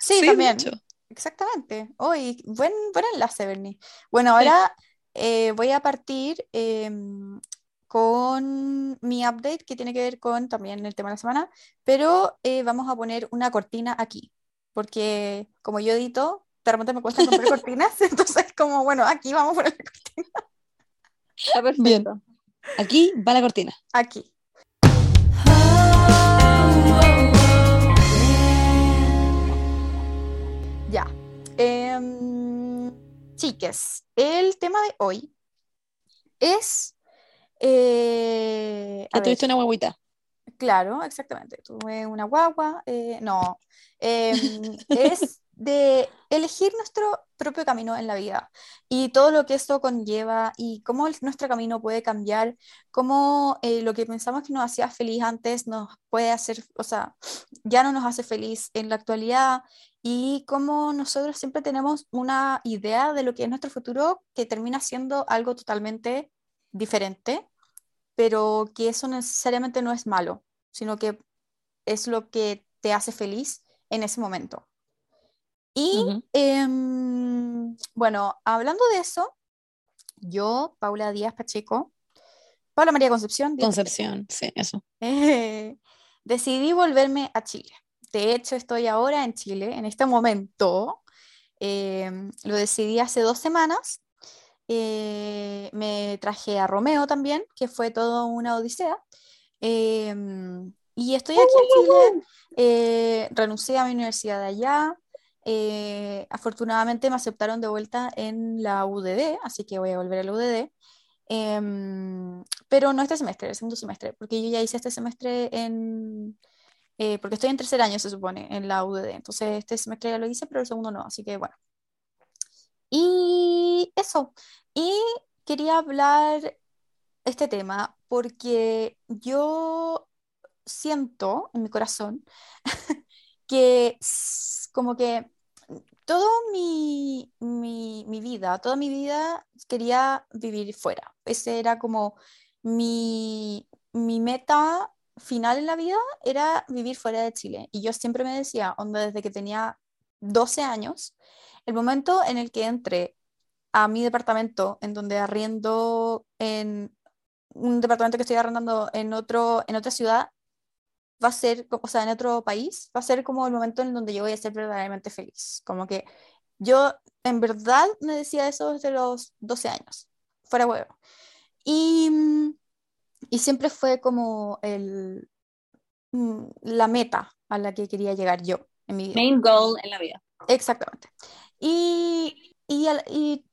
Sí, Sí, también. mucho. Exactamente. Hoy, buen, buen enlace, Bernie. Bueno, ahora eh, voy a partir em, con mi update que tiene que ver con también el tema de la semana, pero eh, vamos a poner una cortina aquí, porque como yo edito, de repente me cuesta comprar cortinas, entonces como, bueno, aquí vamos a poner la cortina, Está perfecto. Bien. Aquí va la cortina. aquí. Ya. Em, chiques, el tema de hoy es Eh, a Que ver, tuviste una huevita. Claro, exactamente. Tuve una guagua. eh, no, Em, es de elegir nuestro propio camino en la vida y todo lo que esto conlleva y cómo el- nuestro camino puede cambiar, cómo eh, lo que pensamos que nos hacía feliz antes nos puede hacer, o sea, ya no nos hace feliz en la actualidad y cómo nosotros siempre tenemos una idea de lo que es nuestro futuro que termina siendo algo totalmente diferente, pero que eso necesariamente no es malo, sino que es lo que te hace feliz en ese momento. Y em, bueno, hablando de eso, yo, Paula Díaz Pacheco, Paula María Concepción, Díaz Concepción, sí, eso. eh, decidí volverme a Chile. De hecho, estoy ahora en Chile, en este momento. Em, lo decidí hace dos semanas. Eh, me traje a Romeo también, que fue toda una odisea. Em, y estoy aquí en Chile. eh, renuncié a mi universidad de allá. eh, afortunadamente me aceptaron de vuelta en la UDD, así que voy a volver a la UDD. Em, pero no este semestre, el segundo semestre, porque yo ya hice este semestre en, eh, porque estoy en tercer año, se supone, en la UDD. Entonces, este semestre ya lo hice, pero el segundo no, así que bueno. Y eso. Y quería hablar este tema porque yo siento en mi corazón que como que todo mi, mi, mi vida, toda mi vida quería vivir fuera. Ese era como mi, mi meta final en la vida, era vivir fuera de Chile. Y yo siempre me decía, onda, desde que tenía 12 años, el momento en el que entré a mi departamento, en donde arriendo en un departamento que estoy arrendando en otro, en otra ciudad, va a ser, o sea, en otro país, va a ser como el momento en donde yo voy a ser verdaderamente feliz. Como que yo en verdad me decía eso desde los 12 años, fuera huevo. Y, mm, y siempre fue como el, mm, la meta a la que quería llegar yo en mi vida. Main goal en la vida. Exactamente. Y, y, y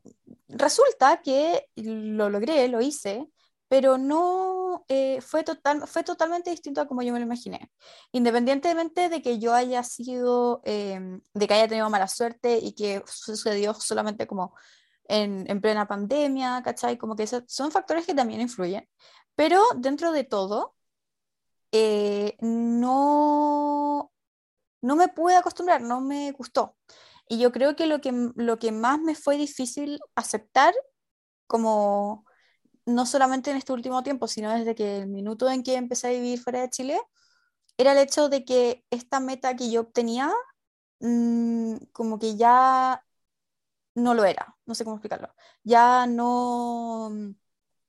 resulta que lo logré, lo hice, pero no eh, fue, total, fue totalmente distinto a como yo me lo imaginé. Independientemente de que yo haya sido, em, de que haya tenido mala suerte y que sucedió solamente como en, en plena pandemia, ¿cachai? Como que esos son factores que también influyen. Pero dentro de todo, eh, no, no me pude acostumbrar, no me gustó. Y yo creo que lo que, lo que más me fue difícil aceptar, como no solamente en este último tiempo, sino desde que el minuto en que empecé a vivir fuera de Chile, era el hecho de que esta meta que yo obtenía, mm, como que ya no lo era, no sé cómo explicarlo, ya no,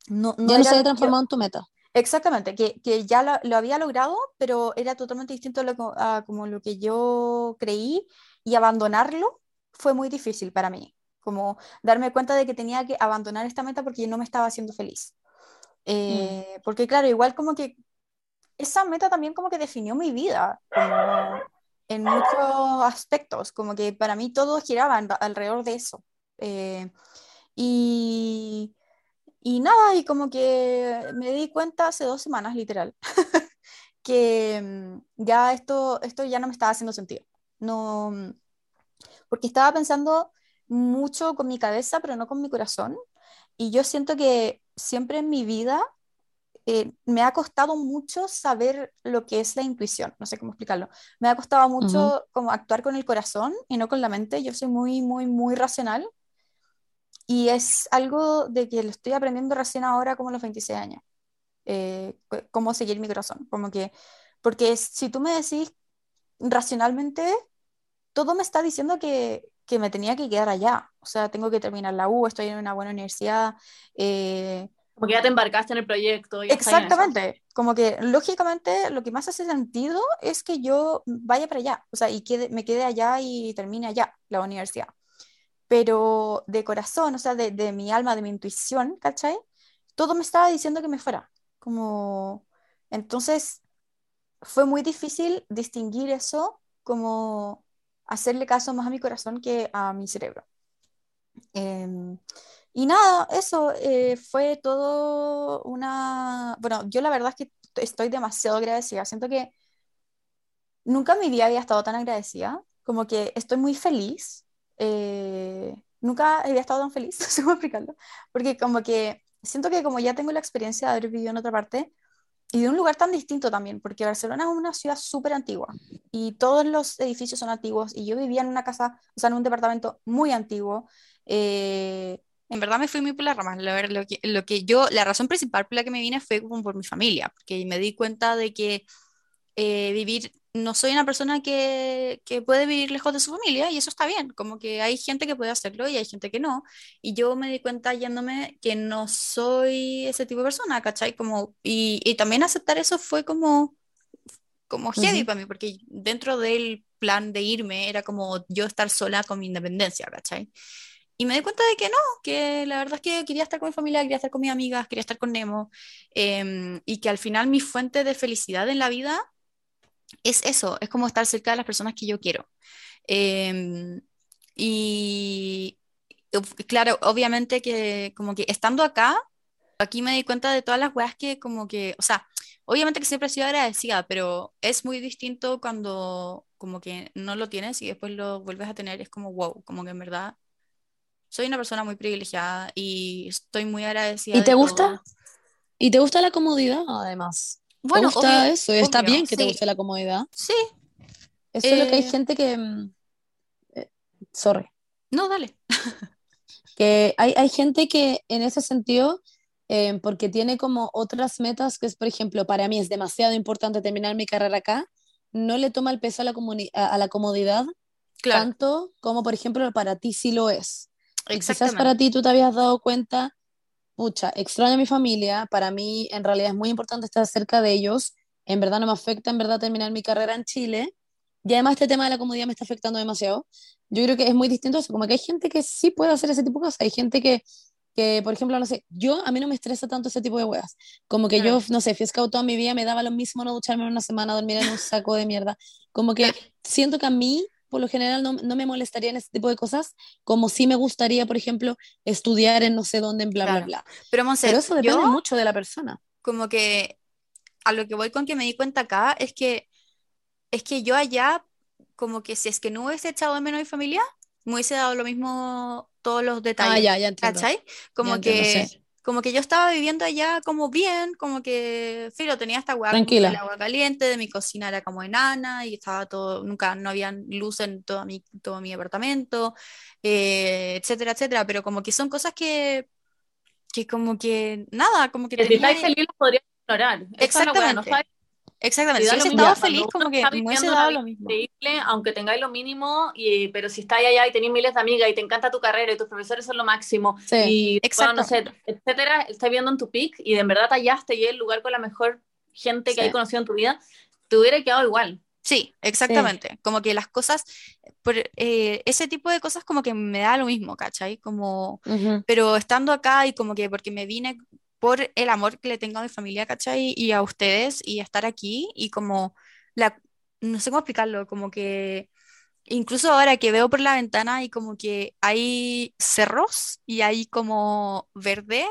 no, no Ya no se había que transformado en tu meta. Exactamente, que, que ya lo, lo había logrado, pero era totalmente distinto a, lo, a como lo que yo creí y abandonarlo fue muy difícil para mí, como darme cuenta de que tenía que abandonar esta meta porque yo no me estaba haciendo feliz. Eh, Porque claro, igual como que esa meta también como que definió mi vida, como en muchos aspectos, como que para mí todo giraba alrededor de eso. Eh, y, y nada, y como que me di cuenta hace dos semanas, literal, que mm, ya esto, esto ya no me estaba haciendo sentido. No, mm, porque estaba pensando mucho con mi cabeza, pero no con mi corazón. Y yo siento que siempre en mi vida eh, me ha costado mucho saber lo que es la intuición, no sé cómo explicarlo. Me ha costado mucho como actuar con el corazón y no con la mente. Yo soy muy, muy, muy racional y es algo de que lo estoy aprendiendo recién ahora como a los 26 años. Eh, cómo seguir mi corazón, como que, porque si tú me decís racionalmente, todo me está diciendo que, que me tenía que quedar allá. O sea, tengo que terminar la U, estoy en una buena universidad. eh, Como que ya te embarcaste en el proyecto. eso. Exactamente, como que lógicamente lo que más hace sentido es que yo vaya para allá, o sea, y quede, me quede allá y termine allá la universidad. Pero de corazón, o sea, de, mi alma, de mi intuición, ¿cachai? Todo me estaba diciendo que me fuera. Como, entonces fue muy difícil distinguir eso, como hacerle caso más a mi corazón que a mi cerebro. Em, Y nada, eso eh, fue todo una... Bueno, yo la verdad es que estoy demasiado agradecida. Siento que nunca en mi vida había estado tan agradecida. Como que estoy muy feliz. Eh, nunca había estado tan feliz, no sé. Porque como que siento que como ya tengo la experiencia de haber vivido en otra parte y de un lugar tan distinto también, porque Barcelona es una ciudad súper antigua y todos los edificios son antiguos y yo vivía en una casa, o sea, en un departamento muy antiguo. eh, en verdad me fui muy por las ramas. Ver- lo que, lo que yo, la razón principal por la que me vine fue por mi familia, porque me di cuenta de que eh, vivir, no soy una persona que, que puede vivir lejos de su familia y eso está bien, como que hay gente que puede hacerlo y hay gente que no. Y yo me di cuenta yéndome que no soy ese tipo de persona, ¿cachai? Como, y, y también aceptar eso fue como, como heavy Ujú. para mí, porque dentro del plan de irme era como yo estar sola con mi independencia, ¿cachai? Y me di cuenta de que no, que la verdad es que quería estar con mi familia, quería estar con mis amigas, quería estar con Nemo, em, y que al final mi fuente de felicidad en la vida es eso, es como estar cerca de las personas que yo quiero. Em, y claro, obviamente que como que estando acá, aquí me di cuenta de todas las weas que como que, o sea, obviamente que siempre he sido agradecida, pero es muy distinto cuando como que no lo tienes y después lo vuelves a tener, es como wow, como que en verdad soy una persona muy privilegiada y estoy muy agradecida ¿Y te gusta? todo. ¿Y te gusta la comodidad además? ¿Te Bueno, gusta obvio- eso? Está bien que te sí. guste la comodidad. Sí, Eso es lo que hay Eh, gente que... mm, eh, sorry. no, dale. Que hay, hay gente que en ese sentido, eh, porque tiene como otras metas, que es, por ejemplo, para mí es demasiado importante terminar mi carrera acá, no le toma el peso a la, comuni- a, a la comodidad Claro, tanto como, por ejemplo, para ti sí lo es. Y quizás exactamente. para ti tú te habías dado cuenta, pucha, extraño a mi familia, para mí en realidad es muy importante estar cerca de ellos, en verdad no me afecta en verdad terminar mi carrera en Chile, y además este tema de la comodidad me está afectando demasiado. Yo creo que es muy distinto eso, como que hay gente que sí puede hacer ese tipo de cosas, hay gente que, que por ejemplo, no sé, yo a mí no me estresa tanto ese tipo de weas, como que yo, no sé, fui scout toda mi vida, me daba lo mismo no ducharme en una semana, dormir en un saco de mierda, como que siento que a mí, por lo general, no, no me molestaría en ese tipo de cosas, como sí me gustaría, por ejemplo, estudiar en no sé dónde, en bla, Claro. bla, bla. Pero Monse, Pero eso depende yo mucho de la persona. como que a lo que voy con que me di cuenta acá es que es que yo allá como que si es que no hubiese echado de menos a mi familia, me hubiese dado lo mismo todos los Ah, detalles, ya, ya entiendo. ¿cachai? Como Ya entiendo, que sí. Como que yo estaba viviendo allá como bien, como que, filo, tenía esta agua Tranquila. agua caliente, de mi cocina era como enana y estaba todo, nunca, no había luz en todo mi, todo mi apartamento, eh, etcétera, etcétera, pero como que son cosas que, que como que, nada, como que tenía... estáis feliz, lo podrías ignorar. Es la weá, no Exactamente. si hubiese mismo. estado Cuando feliz, como que me hubiese dado lo mismo. increíble, aunque tengáis lo mínimo, y, pero si estáis allá y tenéis miles de amigas y te encanta tu carrera y tus profesores son lo máximo, Sí. y bueno, no sé, etcétera, estás viendo en tu pick y de verdad tallaste y es el lugar con la mejor gente que Sí. hay conocido en tu vida, te hubiera quedado igual. Sí, exactamente. Como que las cosas, por, eh, ese tipo de cosas como que me da lo mismo, ¿cachai? Como, Ujú. pero estando acá y como que porque me vine por el amor que le tengo a mi familia, ¿cachai? Y a ustedes y estar aquí y como la, no sé cómo explicarlo, como que incluso ahora que veo por la ventana y como que hay cerros y hay como verde,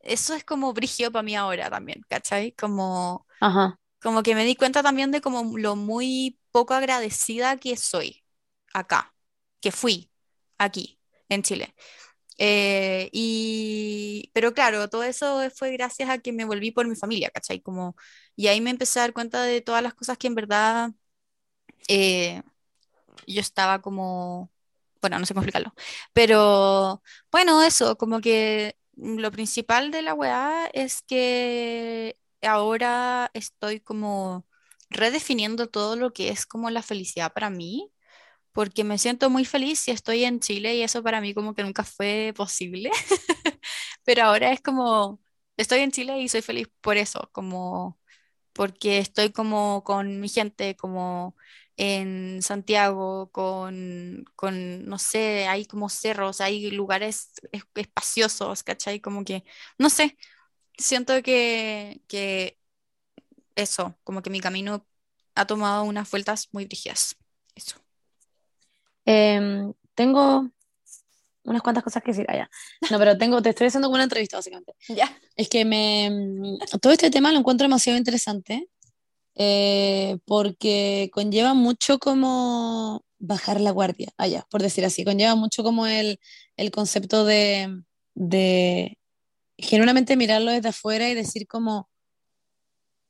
eso es como brigio para mí ahora también, ¿cachai? Como, Ajá. como que me di cuenta también de como lo muy poco agradecida que soy acá, que fui aquí en Chile. Eh, y, pero claro, todo eso fue gracias a que me volví por mi familia, ¿cachai? Como, y ahí me empecé a dar cuenta de todas las cosas que en verdad eh, yo estaba como, bueno, no sé cómo explicarlo, pero bueno, eso, como que lo principal de la weá es que ahora estoy como redefiniendo todo lo que es como la felicidad para mí porque me siento muy feliz si estoy en Chile y eso para mí como que nunca fue posible. Pero ahora es como, estoy en Chile y soy feliz por eso, como porque estoy como con mi gente, como en Santiago, con, con no sé, hay como cerros, hay lugares es- espaciosos, ¿cachai? Como que, no sé, siento que, que eso, como que mi camino ha tomado unas vueltas muy brígidas. Eso. Em, tengo unas cuantas cosas que decir allá. No, pero tengo, te estoy haciendo como una entrevista, básicamente. Ya. Es que me, mm, todo este tema lo encuentro demasiado interesante eh, porque conlleva mucho como bajar la guardia, allá, por decir así, conlleva mucho como el, el concepto de, de genuinamente mirarlo desde afuera y decir como,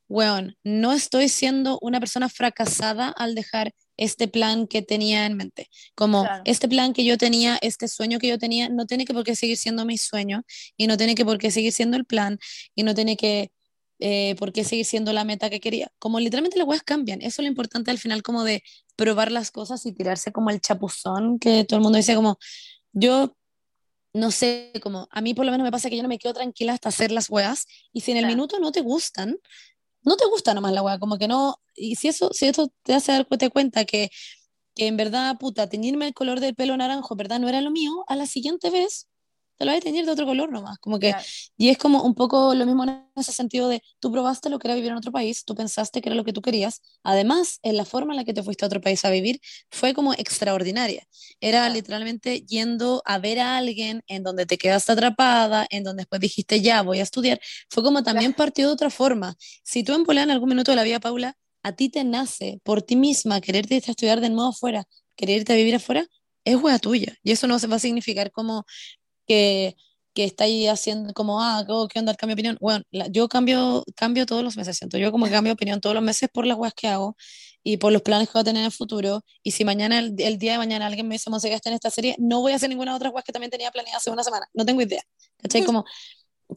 weón, no estoy siendo una persona fracasada al dejar este plan que tenía en mente. Como Claro. este plan que yo tenía, este sueño que yo tenía, no tiene que por qué seguir siendo mi sueño y no tiene que por qué seguir siendo el plan y no tiene que eh, por qué seguir siendo la meta que quería. Como literalmente las weas cambian. Eso es lo importante al final como de probar las cosas y tirarse como el chapuzón que todo el mundo dice como yo no sé, como a mí por lo menos me pasa que yo no me quedo tranquila hasta hacer las weas y si en el Claro. minuto no te gustan, no te gusta nomás la wea, como que no, y si eso, si esto te hace darte cuenta que, que en verdad, puta, teñirme el color del pelo naranjo, verdad no era lo mío, a la siguiente vez te lo vas a teñir de otro color nomás, como que, Claro. y es como un poco lo mismo en ese sentido de, tú probaste lo que era vivir en otro país, tú pensaste que era lo que tú querías, además, en la forma en la que te fuiste a otro país a vivir, fue como extraordinaria, era Claro. literalmente yendo a ver a alguien en donde te quedaste atrapada, en donde después dijiste, ya, voy a estudiar, fue como también partió de otra forma. Si tú en en algún minuto de la vida, Paula, a ti te nace por ti misma quererte irte a estudiar de nuevo afuera, querer irte a vivir afuera, es hueá tuya. Y eso no se va a significar como que, que estáis haciendo como, ah, oh, ¿qué onda el cambio de opinión? Bueno, la- yo cambio, cambio todos los meses, siento yo como que cambio de opinión todos los meses por las weas que hago y por los planes que voy a tener en el futuro. Y si mañana, el, el día de mañana alguien me dice, Monse, que en esta serie, no voy a hacer ninguna otra wea que también tenía planeada hace una semana. No tengo idea. ¿Cachai? Como,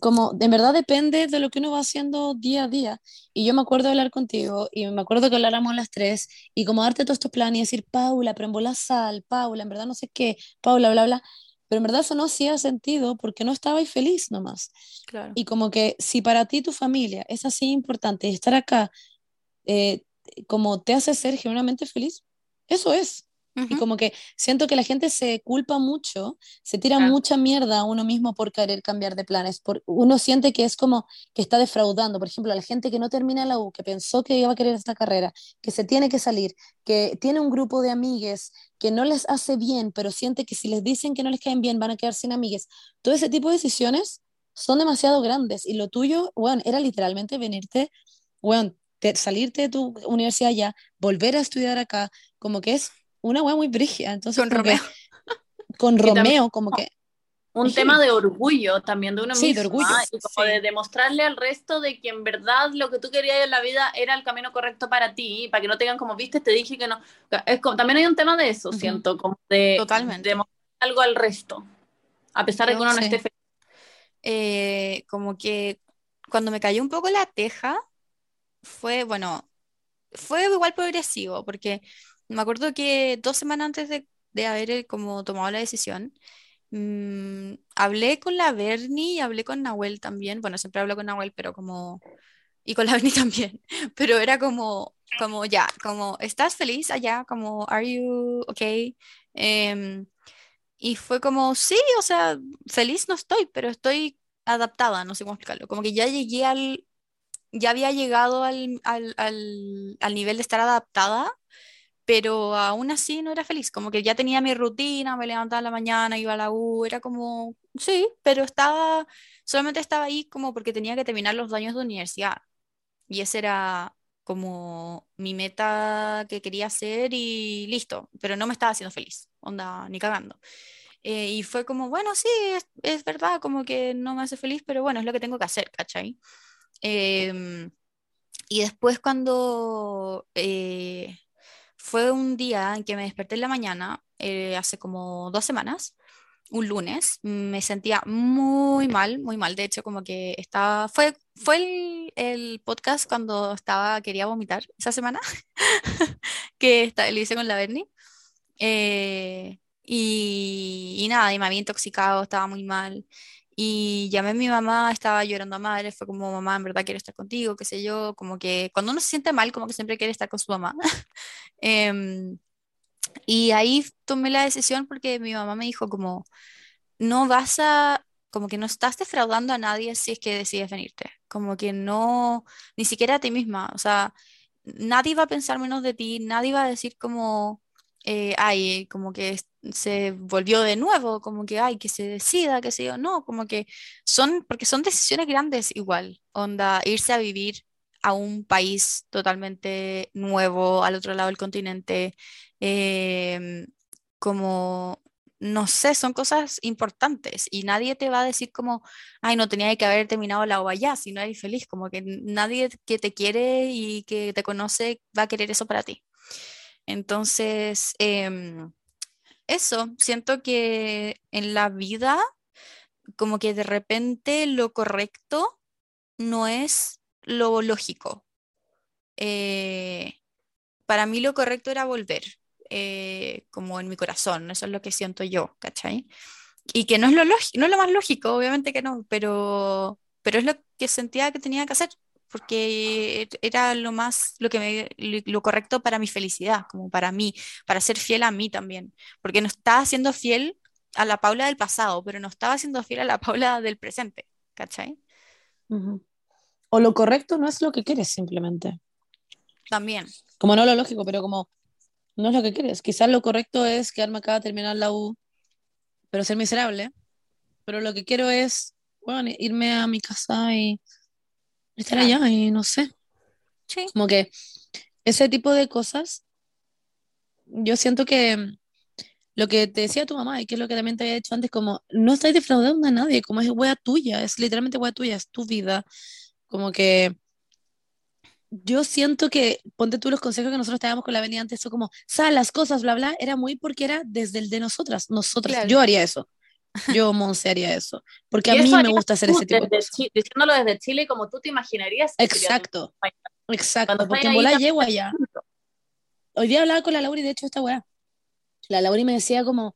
como, en verdad depende de lo que uno va haciendo día a día. Y yo me acuerdo de hablar contigo y me acuerdo que habláramos las tres y como darte todos estos planes y decir, Paula, pero en bola sal, Paula, en verdad no sé qué, Paula, bla, bla. Pero en verdad eso no hacía sentido porque no estabais feliz nomás. Claro. Y como que si para ti tu familia es así importante estar acá, eh, como te hace ser genuinamente feliz, eso es. Y como que siento que la gente se culpa mucho, se tira Claro. mucha mierda a uno mismo por querer cambiar de planes. Por, uno siente que es como que está defraudando. Por ejemplo, a la gente que no termina la U, que pensó que iba a querer esta carrera, que se tiene que salir, que tiene un grupo de amigues que no les hace bien, pero siente que si les dicen que no les caen bien van a quedar sin amigues. Todo ese tipo de decisiones son demasiado grandes. Y lo tuyo, bueno, era literalmente venirte, bueno, te- salirte de tu universidad ya, volver a estudiar acá, como que es una weá muy brígida. Entonces, Con como que- Romeo. con también- Romeo, como que un Sí. tema de orgullo también de uno Sí, mismo de orgullo, y como sí. de demostrarle al resto de que en verdad lo que tú querías en la vida era el camino correcto para ti para que no tengan como viste te dije que no es como, también hay un tema de eso Ujú. siento como de Totalmente. demostrar algo al resto a pesar de que uno no esté feliz eh, como que cuando me cayó un poco la teja, fue, bueno, fue igual progresivo, porque me acuerdo que dos semanas antes de, de haber eh, como tomado la decisión, mm, hablé con la Bernie y hablé con Nahuel también, bueno, siempre hablo con Nahuel, pero como, y con la Bernie también, pero era como, como ya, como, ¿estás feliz allá? Como, ¿are you okay? Em, y fue como, sí, o sea, feliz no estoy, pero estoy adaptada, no sé cómo explicarlo. Como que ya llegué al, ya había llegado al, al, al, al nivel de estar adaptada, pero aún así no era feliz. Como que ya tenía mi rutina, me levantaba en la mañana, iba a la U, era como, sí, pero estaba, solamente estaba ahí como porque tenía que terminar los años de universidad. Y ese era como mi meta que quería hacer y listo, pero no me estaba haciendo feliz, onda, ni cagando. Eh, y fue como, bueno, sí, es, es verdad, como que no me hace feliz, pero bueno, es lo que tengo que hacer, ¿cachai? Em, y después cuando eh, fue un día en que me desperté en la mañana, eh, hace como dos semanas, un lunes, me sentía muy mal, muy mal. De hecho, como que estaba, fue, fue el, el podcast cuando estaba, quería vomitar esa semana, que está, lo hice con la Bernie. Eh, y, y nada, y me había intoxicado, estaba muy mal. Y llamé a mi mamá, estaba llorando a madre, fue como, mamá, en verdad quiero estar contigo, qué sé yo, como que cuando uno se siente mal, como que siempre quiere estar con su mamá. Em, y ahí tomé la decisión porque mi mamá me dijo como, no vas a, como que no estás defraudando a nadie si es que decides venirte, como que no, ni siquiera a ti misma, o sea, nadie va a pensar menos de ti, nadie va a decir como, eh, ay, como que se volvió de nuevo, como que, ay, que se decida, que se yo, no, como que son, porque son decisiones grandes igual, onda, irse a vivir a un país totalmente nuevo, al otro lado del continente, em, como, no sé, son cosas importantes y nadie te va a decir como, ay, no tenía que haber terminado la ova ya, si no eres feliz, como que nadie que te quiere y que te conoce va a querer eso para ti. Entonces, em, eso, siento que en la vida, como que de repente lo correcto no es lo lógico. Eh, para mí lo correcto era volver, eh, como en mi corazón, eso es lo que siento yo, ¿cachai? Y que no es lo no es lo más lógico, obviamente que no, pero, pero es lo que sentía que tenía que hacer, porque era lo más, lo que me, lo, correcto para mi felicidad, como para mí, para ser fiel a mí también, porque no estaba siendo fiel a la Paula del pasado, pero no estaba siendo fiel a la Paula del presente, ¿cachai? Ujú. O lo correcto no es lo que quieres simplemente. También, Como no lo lógico, pero como no es lo que quieres. Quizás lo correcto es quedarme acá, terminar la U, pero ser miserable. Pero lo que quiero es, bueno, irme a mi casa y estar allá y no sé. sí, Como que ese tipo de cosas, yo siento que mm, lo que te decía tu mamá y que es lo que también te había dicho antes, como no estás defraudando a nadie, como es wea tuya, es literalmente wea tuya, es tu vida. Como que yo siento que, ponte tú los consejos que nosotros te dábamos con la avenida antes, eso como, sal las cosas, bla, bla, era muy porque era desde el de nosotras, nosotras. Claro. Yo haría eso. Yo, Monse, haría eso. Porque a mí me gusta hacer ese tipo de cosas. Diciéndolo desde Chile como tú te imaginarías. Exacto. Exacto, Cuando porque en bola llego allá. Hoy día hablaba con la Laura y de hecho esta weá. La Laura me decía como,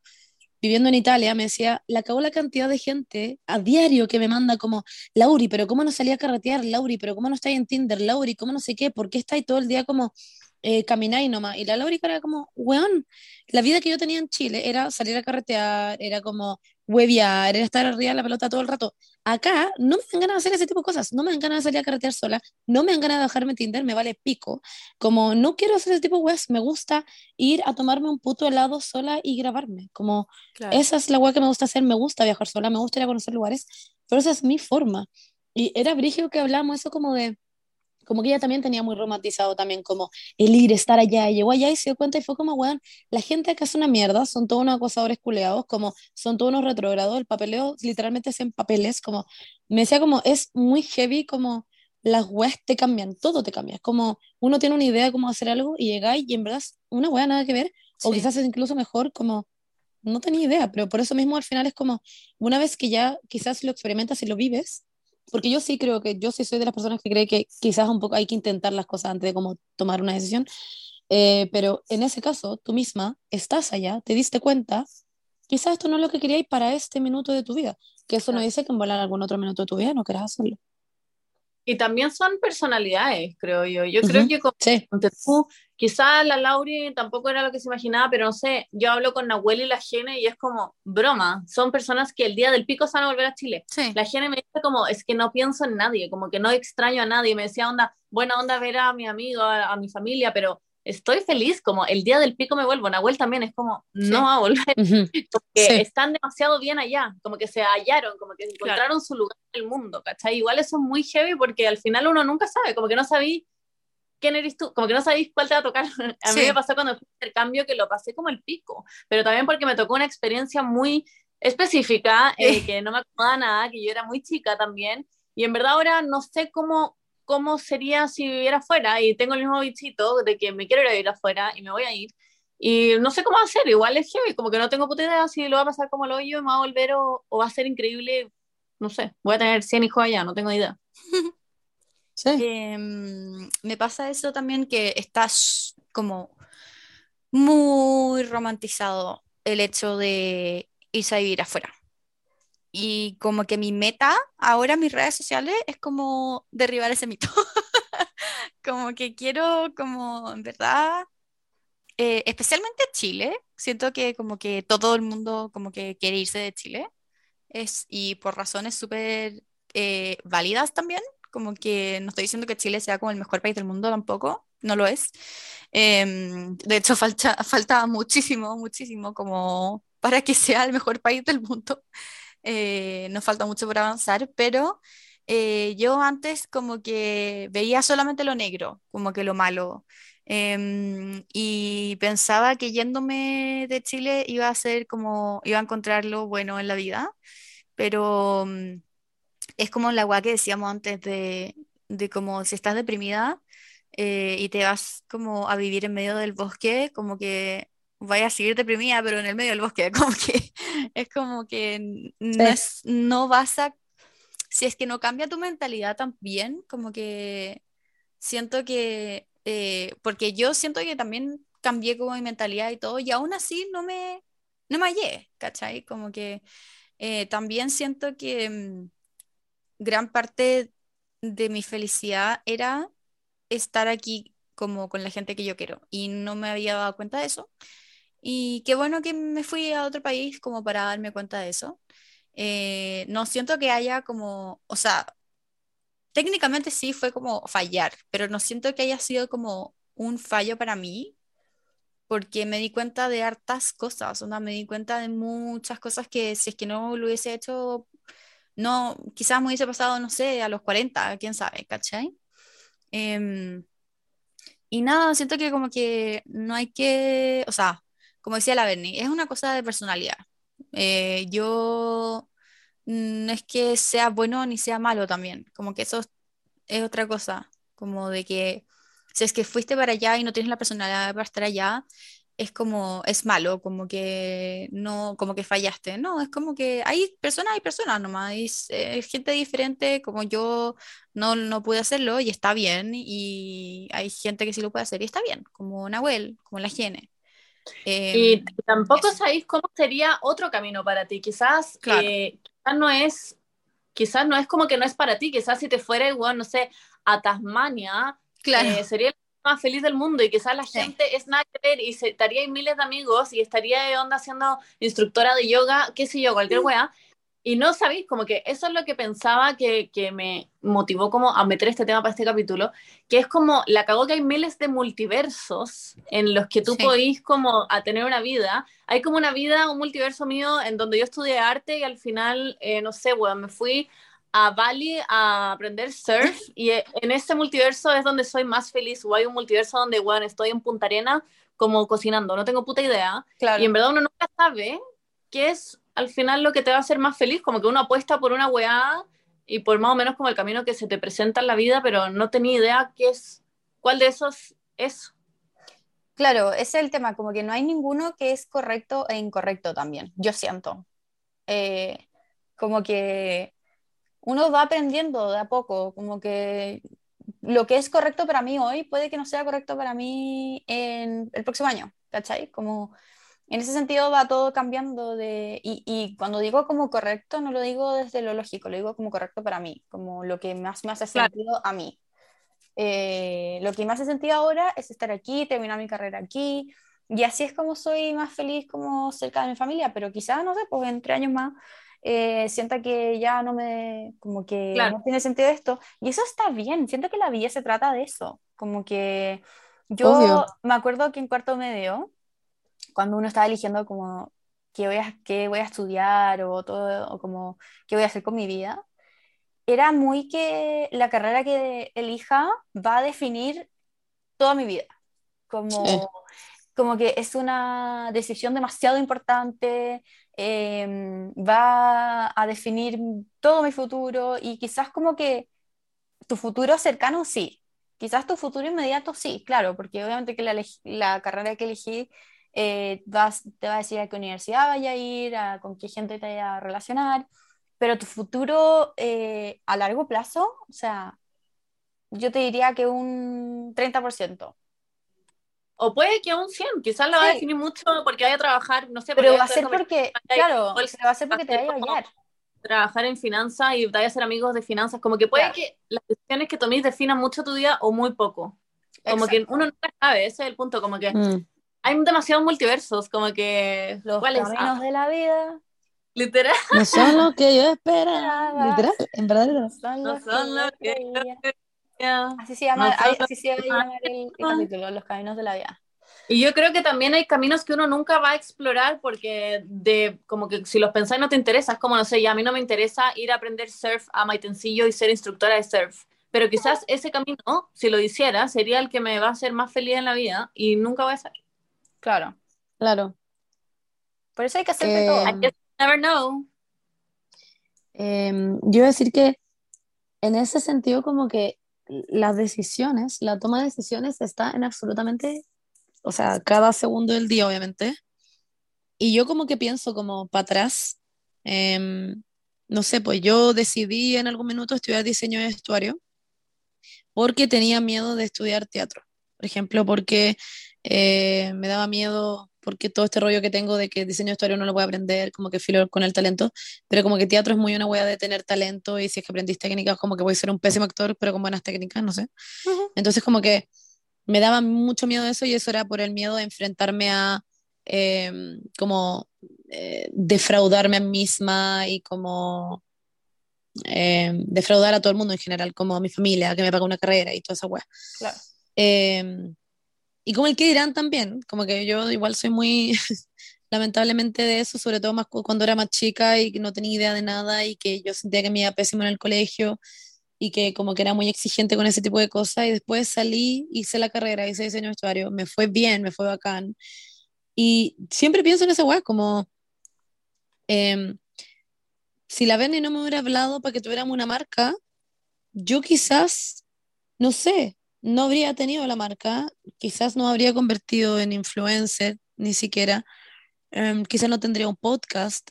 viviendo en Italia, me decía, la acabó la cantidad de gente a diario que me manda como, Lauri, pero ¿cómo no salí a carretear? Lauri, pero ¿cómo no estáis en Tinder? Lauri, ¿cómo no sé qué? ¿Por qué estáis todo el día como eh, camináis nomás? Y la Lauri era como, weón, la vida que yo tenía en Chile era salir a carretear, era como huevear, era estar arriba de la pelota todo el rato. Acá no me dan ganas de hacer ese tipo de cosas, no me dan ganas de salir a carretear sola, no me dan ganas de bajarme Tinder, me vale pico. Como no quiero hacer ese tipo de weas, me gusta ir a tomarme un puto helado sola y grabarme. Como claro. esa es la wea que me gusta hacer, me gusta viajar sola, me gusta ir a conocer lugares, pero esa es mi forma. Y era brigio que hablamos eso como de, como que ella también tenía muy romantizado también como el ir, estar allá, y llegó allá y se dio cuenta y fue como, weón, la gente acá es una mierda, son todos unos acosadores culeados, como son todos unos retrógrados, el papeleo literalmente es en papeles, como, me decía como, es muy heavy como las weas te cambian, todo te cambia, es como uno tiene una idea de cómo hacer algo y llegáis y en verdad es una wea nada que ver, o quizás es incluso mejor como no tenía idea, pero por eso mismo al final es como, una vez que ya quizás lo experimentas y lo vives, porque yo sí creo que, yo sí soy de las personas que cree que quizás un poco hay que intentar las cosas antes de como tomar una decisión, eh, pero en ese caso, tú misma estás allá, te diste cuenta, quizás esto no es lo que queríais para este minuto de tu vida, que eso no dice que en volar algún otro minuto de tu vida no quieras hacerlo. Y también son personalidades, creo yo. Yo creo Ujú. que como Sí, ponte tú, quizá la Lauri tampoco era lo que se imaginaba, pero no sé, yo hablo con Nahuel y la Gene y es como broma. Son personas que el día del pico se van a volver a Chile. Sí, La Gene me dice como, es que no pienso en nadie, como que no extraño a nadie. Me decía, onda, buena onda ver a mi amigo, a, a mi familia, pero estoy feliz, como el día del pico me vuelvo. Nahuel también es como, Sí. no va a volver, ujú, porque Sí. están demasiado bien allá, como que se hallaron, como que encontraron su lugar en el mundo, ¿cachai? Igual eso es muy heavy porque al final uno nunca sabe, como que no sabí quién eres tú, como que no sabéis cuál te va a tocar. A mí Sí. me pasó cuando fui a intercambio que lo pasé como el pico, pero también porque me tocó una experiencia muy específica, eh, que no me acordaba nada, que yo era muy chica también, y en verdad ahora no sé cómo, cómo sería si viviera afuera, y tengo el mismo bichito de que me quiero ir a vivir afuera y me voy a ir, y no sé cómo hacer, igual es heavy, como que no tengo puta idea si lo va a pasar como lo hoyo, me va a volver o, o va a ser increíble, no sé, voy a tener 100 hijos allá, no tengo idea. sí. Em, me pasa eso también que estás como muy romantizado el hecho de irse a vivir afuera. Y como que mi meta ahora en mis redes sociales es como derribar ese mito. Como que quiero, como en verdad, eh, especialmente Chile, siento que como que todo el mundo como que quiere irse de Chile. Es, y por razones súper eh, válidas también, como que no estoy diciendo que Chile sea como el mejor país del mundo tampoco, no lo es. Em, de hecho, falta, falta muchísimo, muchísimo como para que sea el mejor país del mundo. Eh, nos falta mucho por avanzar, pero eh, yo antes como que veía solamente lo negro, como que lo malo. Em, y pensaba que yéndome de Chile iba a ser como, iba a encontrar lo bueno en la vida, pero mm, es como la agua que decíamos antes de, de como si estás deprimida eh, y te vas como a vivir en medio del bosque, como que vayas a seguir deprimida, pero en el medio del bosque, como que es como que no, es, no vas a, si es que no cambia tu mentalidad también, como que siento que, eh, porque yo siento que también cambié como mi mentalidad y todo, y aún así no me, no me hallé, ¿cachai? Como que eh, también siento que mm, gran parte de mi felicidad era estar aquí como con la gente que yo quiero y no me había dado cuenta de eso. Y qué bueno que me fui a otro país como para darme cuenta de eso. Eh, no siento que haya como, o sea, técnicamente sí fue como fallar, pero no siento que haya sido como un fallo para mí, porque me di cuenta de hartas cosas, o sea, me di cuenta de muchas cosas que si es que no lo hubiese hecho, no, quizás me hubiese pasado, no sé, a los 40, quién sabe, ¿cachai? Em, y nada, siento que como que no hay que, o sea, como decía la Bernie, es una cosa de personalidad. Eh, yo no es que sea bueno ni sea malo también, como que eso es otra cosa, como de que si es que fuiste para allá y no tienes la personalidad para estar allá, es como, es malo, como que no, como que fallaste. No, es como que hay personas, hay personas nomás, hay eh, gente diferente, como yo no, no pude hacerlo y está bien, y hay gente que sí lo puede hacer y está bien, como Nahuel, como la y Em, tampoco eso. sabéis cómo sería otro camino para ti. Quizás, Claro. eh, quizás no es, quizás no es como que no es para ti. Quizás si te fuera igual, no sé, a Tasmania, Claro. eh, sería el más feliz del mundo y quizás la Sí. gente es nada que ver y se, estaría ahí miles de amigos y estaría de onda siendo instructora de yoga, qué sé yo, cualquier Mm. wea. Y no sabéis, como que eso es lo que pensaba que, que me motivó como a meter este tema para este capítulo, que es como, la cagó que hay miles de multiversos en los que tú Sí. podís como a tener una vida. Hay como una vida, un multiverso mío en donde yo estudié arte y al final, eh, no sé, bueno, me fui a Bali a aprender surf y eh, en ese multiverso es donde soy más feliz o hay un multiverso donde, bueno, estoy en Punta Arena como cocinando, no tengo puta idea. Claro. Y en verdad uno nunca sabe qué es al final lo que te va a hacer más feliz, como que uno apuesta por una weá y por más o menos como el camino que se te presenta en la vida, pero no tenía idea qué es, cuál de esos es. Claro, ese es el tema, como que no hay ninguno que es correcto e incorrecto también, yo siento. Eh, como que uno va aprendiendo de a poco, como que lo que es correcto para mí hoy puede que no sea correcto para mí en el próximo año, ¿cachai? Como en ese sentido va todo cambiando de, y, y cuando digo como correcto, no lo digo desde lo lógico, lo digo como correcto para mí, como lo que más me hace Claro. sentido a mí. Eh, lo que me hace sentido ahora es estar aquí, terminar mi carrera aquí, y así es como soy más feliz como cerca de mi familia, pero quizás, no sé, pues en tres años más eh, sienta que ya no me, como que Claro. no tiene sentido esto, y eso está bien, siento que la vida se trata de eso, como que yo Obvio. me acuerdo que en cuarto medio, cuando uno estaba eligiendo como qué voy a, qué voy a estudiar o todo, o como qué voy a hacer con mi vida, era muy que la carrera que elija va a definir toda mi vida. Como, Sí. como que es una decisión demasiado importante, eh, va a definir todo mi futuro y quizás como que tu futuro cercano sí, quizás tu futuro inmediato sí, claro, porque obviamente que la, la carrera que elegí eh, vas- te va a decir a qué universidad vaya a ir, a con qué gente te vaya a relacionar, pero tu futuro eh, a largo plazo, o sea, yo te diría que un 30%, O puede que un 100, quizás la va a Sí. definir mucho porque vaya a trabajar, no sé, pero va a ser porque, claro, va a ser porque te va a ser vaya a hallar. trabajar en finanzas y vaya a ser amigos de finanzas, como que puede Claro. que las decisiones que toméis definan mucho tu vida o muy poco. Como que Exacto. uno nunca sabe, ese es el punto, como que Mm. Hay demasiados multiversos, como que... Los caminos Ah, de la vida literal. No son lo que yo esperaba. Literal, en verdad. son No los son lo que yo. Así se llama, Nosotros- así se va a llamar el, el capítulo, Los Caminos de la Vida. Y yo creo que también hay caminos que uno nunca va a explorar porque de como que si los pensáis no te interesa, es como no sé, ya a mí no me interesa ir a aprender surf a Maitencillo y ser instructora de surf, pero quizás ese camino, si lo hiciera, sería el que me va a hacer más feliz en la vida y nunca voy a ser. Claro. Claro. Por eso hay que hacer de Eh, todo. I guess you never know. Em, yo decir que en ese sentido como que las decisiones, la toma de decisiones está en absolutamente, o sea, cada segundo del día, obviamente. Y yo como que pienso como para atrás, em, no sé, pues yo decidí en algún minuto estudiar diseño de vestuario porque tenía miedo de estudiar teatro. Por ejemplo, porque eh, me daba miedo, porque todo este rollo que tengo de que diseño de vestuario no lo voy a aprender, como que filo con el talento, pero como que teatro es muy una wea de tener talento y si es que aprendís técnicas, como que voy a ser un pésimo actor, pero con buenas técnicas, no sé. Ujú. Entonces como que me daba mucho miedo eso y eso era por el miedo de enfrentarme a em, como eh, defraudarme a mí misma y como em, defraudar a todo el mundo en general, como a mi familia, que me paga una carrera y toda esa wea. Claro. Y como el que dirán también, como que yo igual soy muy lamentablemente de eso, sobre todo más cu- cuando era más chica y no tenía idea de nada y que yo sentía que me iba pésimo en el colegio y que como que era muy exigente con ese tipo de cosas y después salí, hice la carrera, hice diseño vestuario, me fue bien, me fue bacán. Y siempre pienso en esa weá como em, si la Berni no me hubiera hablado para que tuviéramos una marca, yo quizás, no sé, no habría tenido la marca, quizás no habría convertido en influencer, ni siquiera, Em, quizás no tendría un podcast,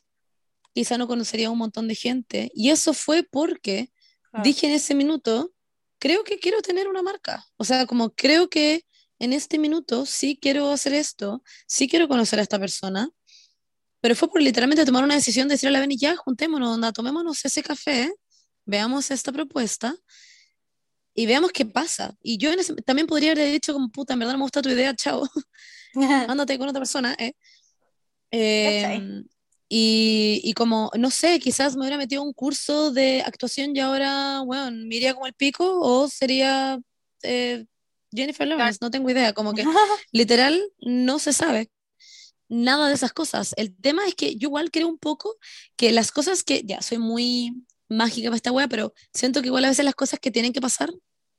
quizás no conocería a un montón de gente. Y eso fue porque dije en ese minuto, creo que quiero tener una marca. O sea, como creo que en este minuto sí quiero hacer esto, sí quiero conocer a esta persona. Pero fue por literalmente tomar una decisión de decirle a la Beni, ya, juntémonos, onda, tomémonos ese café, veamos esta propuesta y veamos qué pasa. Y yo en ese- también podría haber dicho como, puta, en verdad no me gusta tu idea, chao, ándate con otra persona, ¿eh? Em, y, y como, no sé, quizás me hubiera metido a un curso de actuación y ahora, bueno, me iría como el pico o sería eh, Jennifer Lawrence, no tengo idea, como que literal no se sabe nada de esas cosas. El tema es que yo igual creo un poco que las cosas que, ya, soy muy mágica para esta wea, pero siento que igual a veces las cosas que tienen que pasar,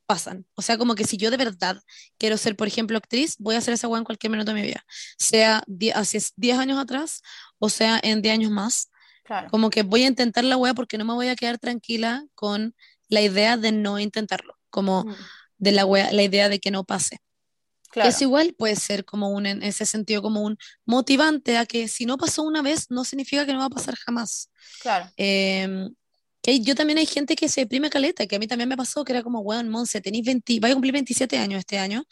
pasan. O sea, como que si yo de verdad quiero ser, por ejemplo, actriz, voy a hacer esa wea en cualquier minuto de mi vida. Sea hace 10 años atrás o sea en 10 años más. Claro. Como que voy a intentar la wea porque no me voy a quedar tranquila con la idea de no intentarlo. Como Mm, de la wea, la idea de que no pase. claro. Eso igual puede ser como un, en ese sentido, como un motivante a que si no pasó una vez, no significa que no va a pasar jamás. Claro. Eh, que hay- yo también hay gente que se deprime caleta, que a mí también me pasó, que era como, weón, Monse, tenés 20, vais a cumplir 27 años este año.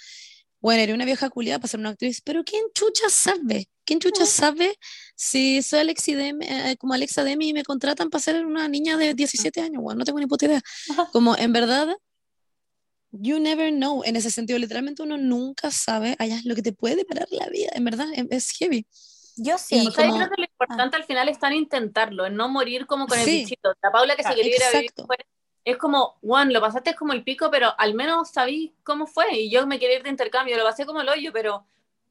Bueno, eres una vieja culiada para ser una actriz, pero ¿quién chucha sabe? ¿Quién chucha sabe si soy Alexi Demi- eh, como Alexa Demi y me contratan para ser una niña de 17 años? Weón, no tengo ni puta idea. Como en verdad, you never know. En ese sentido, literalmente uno nunca sabe allá lo que te puede parar la vida. En verdad, es heavy. Yo Y siento O sea, yo como- creo que lo importante al final está en intentarlo, en no morir como con el Sí. bichito. La Paula que se Ah, quería ir a vivir fuera, es como, Juan, lo pasaste como el pico, pero al menos sabí cómo fue. Y yo me quería ir de intercambio, lo pasé como el hoyo, pero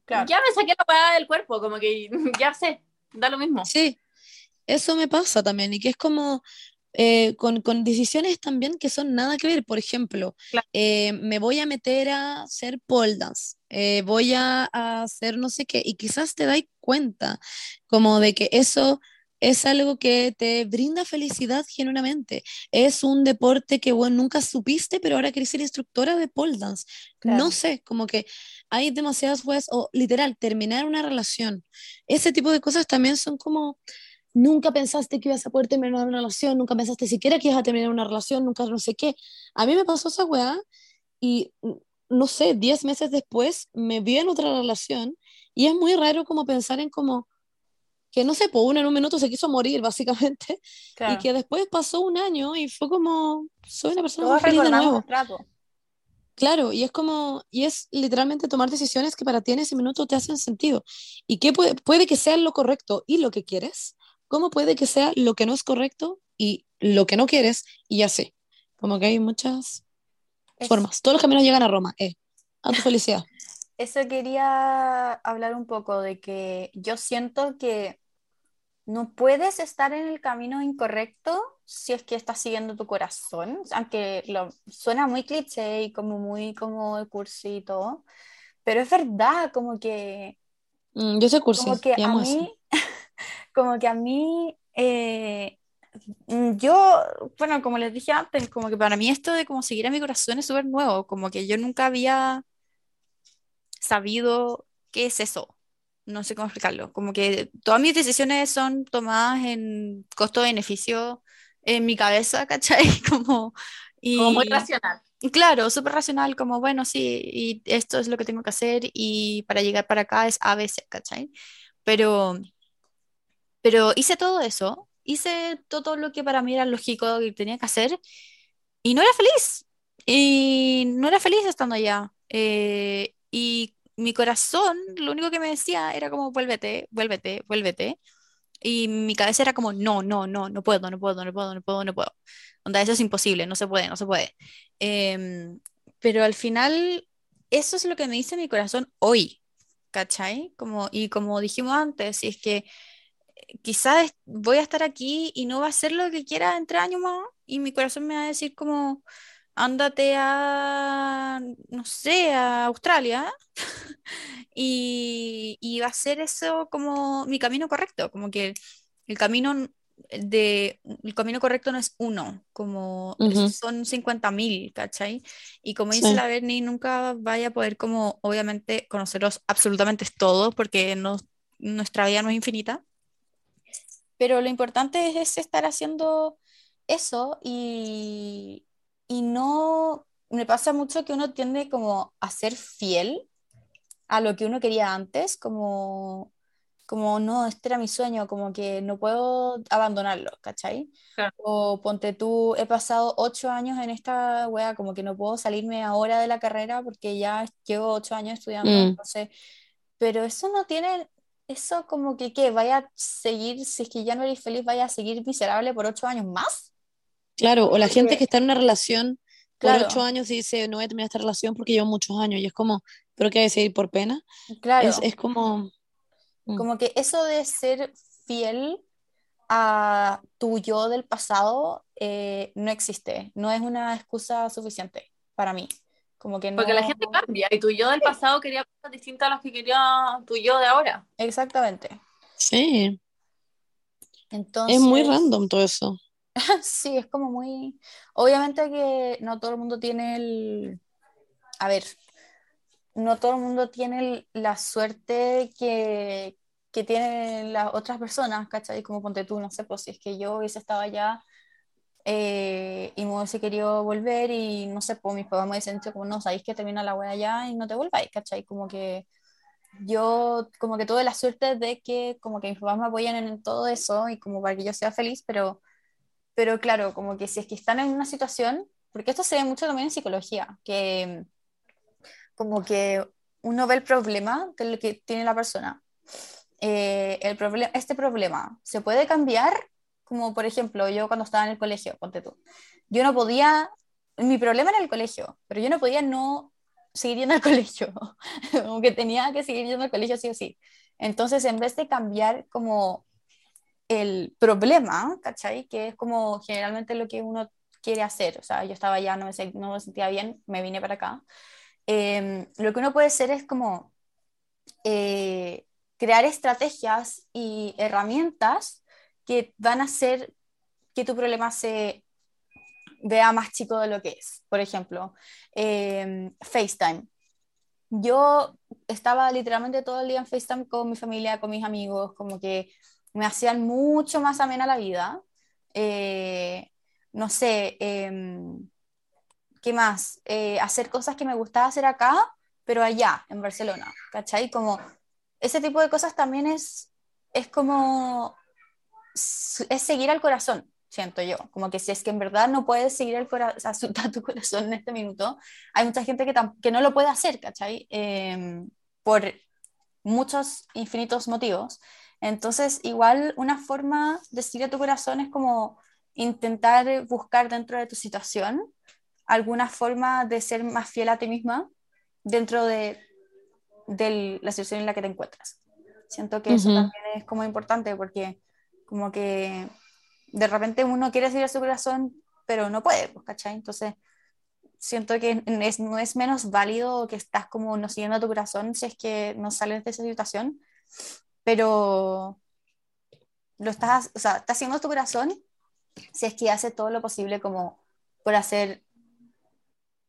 Claro. ya me saqué la parada del cuerpo, como que ya sé, da lo mismo. Sí, eso me pasa también, y que es como eh, con, con decisiones también que son nada que ver. Por ejemplo, Claro. eh, me voy a meter a hacer pole dance, eh, voy a, a hacer no sé qué, y quizás te das cuenta como de que eso es algo que te brinda felicidad genuinamente. Es un deporte que bueno, nunca supiste, pero ahora querés ser instructora de pole dance. Claro. No sé, como que hay demasiadas weas, o literal, terminar una relación. Ese tipo de cosas también son como, nunca pensaste que ibas a poder terminar una relación, nunca pensaste siquiera que ibas a terminar una relación, nunca no sé qué. A mí me pasó esa weá y, no sé, 10 meses después me vi en otra relación y es muy raro como pensar en como que, no sé, pues uno en un minuto se quiso morir, básicamente, Claro. y que después pasó un año y fue como, soy una persona muy feliz de nuevo. Claro, y es como, y es literalmente tomar decisiones que para ti en ese minuto te hacen sentido. Y que puede, puede que sea lo correcto y lo que quieres, como puede que sea lo que no es correcto y lo que no quieres y así. Como que hay muchas Es- formas. Todos los caminos llegan a Roma. Eh. A tu felicidad. Eso quería hablar un poco de que yo siento que no puedes estar en el camino incorrecto si es que estás siguiendo tu corazón, aunque lo, suena muy cliché y como muy como cursi y todo, pero es verdad, como que Mm, yo soy cursi. como que a eso. Como que a mí, eh, mm, yo, bueno, como les dije antes, como que para mí esto de como seguir a mi corazón es súper nuevo, como que yo nunca había sabido qué es eso. No sé cómo explicarlo. Como que todas mis decisiones son tomadas en costo-beneficio en mi cabeza, ¿cachai? Como, y, Como muy racional. Claro, súper racional, como bueno, sí, y esto es lo que tengo que hacer y para llegar para acá es A, B, C, ¿cachai? Pero, pero hice todo eso, hice todo lo que para mí era lógico que tenía que hacer y no era feliz. Y no era feliz estando allá. Eh, y mi corazón lo único que me decía era como vuélvete, vuélvete, vuélvete. Y mi cabeza era como no, no, no, no puedo, no puedo, no puedo, no puedo, no puedo. Onda, eso es imposible, no se puede, no se puede. Em, pero al final, eso es lo que me dice mi corazón hoy, ¿cachai? Como, y como dijimos antes, si es que quizás voy a estar aquí y no va a ser lo que quiera en tres años más, y mi corazón me va a decir como, ándate a, no sé, a Australia, y, y va a ser eso como mi camino correcto, como que el camino de, el camino correcto no es uno, como Ujú. son 50.000, ¿cachai? Y como dice Sí. la Bernie, nunca vaya a poder como, obviamente, conocerlos absolutamente todos, porque no, nuestra vida no es infinita. Pero lo importante es, es estar haciendo eso y, y no, me pasa mucho que uno tiende como a ser fiel a lo que uno quería antes, como, como no, este era mi sueño, como que no puedo abandonarlo, ¿cachai? Claro. O ponte tú, he pasado ocho años en esta wea, como que no puedo salirme ahora de la carrera porque ya llevo ocho años estudiando, Mm. entonces, pero eso no tiene, eso como que, ¿qué? ¿Vaya a seguir, si es que ya no eres feliz, vaya a seguir miserable por ocho años más? Claro, o la gente que está en una relación por Claro. ocho años y dice, no voy a terminar esta relación porque llevo muchos años. Y es como, ¿pero qué hay de seguir por pena? Claro. Es, es como, mm, Como que eso de ser fiel a tu yo del pasado eh, no existe, no es una excusa suficiente para mí. Como que no... Porque la gente cambia y tu yo del pasado quería cosas distintas a las que quería tu yo de ahora. Exactamente. sí, Entonces, es muy random todo eso. Sí, es como muy... Obviamente que no todo el mundo tiene el... A ver, no todo el mundo tiene el- la suerte que, que tienen las otras personas, ¿cachai? Como ponte tú, no sé, pues si es que yo hubiese estado allá eh, y me hubiese querido volver y no sé, pues mis papás me dicho como, no, sabéis que termina la wea allá y no te volváis, ¿cachai? Como que yo como que tuve la suerte de que como que mis papás me apoyan en, todo eso y como para que yo sea feliz, pero, pero claro, como que si es que están en una situación, porque esto se ve mucho también en psicología, que como que uno ve el problema que tiene la persona. Eh, el problema, este problema se puede cambiar, como por ejemplo, yo cuando estaba en el colegio, ponte tú, yo no podía, mi problema era el colegio, pero yo no podía no seguir yendo al colegio, como que tenía que seguir yendo al colegio sí o sí. Entonces, en vez de cambiar como el problema, ¿cachai? Que es como generalmente lo que uno quiere hacer, o sea, yo estaba allá, no me, se- no me sentía bien, me vine para acá. Eh, lo que uno puede hacer es como eh, crear estrategias y herramientas que van a hacer que tu problema se vea más chico de lo que es. Por ejemplo, eh, FaceTime. Yo estaba literalmente todo el día en FaceTime con mi familia, con mis amigos, como que me hacían mucho más amena la vida. Eh, no sé, em, ¿qué más? Eh, hacer cosas que me gustaba hacer acá, pero allá, en Barcelona, ¿cachai? Como ese tipo de cosas también es, es como, es seguir al corazón, siento yo. Como que si es que en verdad no puedes seguir el cora- a, tu corazón en este minuto, hay mucha gente que, que no lo puede hacer, ¿cachai? Em, por muchos infinitos motivos. Entonces, igual una forma de seguir a tu corazón es como intentar buscar dentro de tu situación alguna forma de ser más fiel a ti misma dentro de, de la situación en la que te encuentras. Siento que eso Ujú. también es como importante porque como que de repente uno quiere seguir a su corazón, pero no puede, pues, ¿cachai? Entonces, siento que es- no es menos válido que estás como no siguiendo a tu corazón si es que no sales de esa situación, pero lo estás, o sea, estás siguiendo tu corazón si es que hace todo lo posible como por hacer,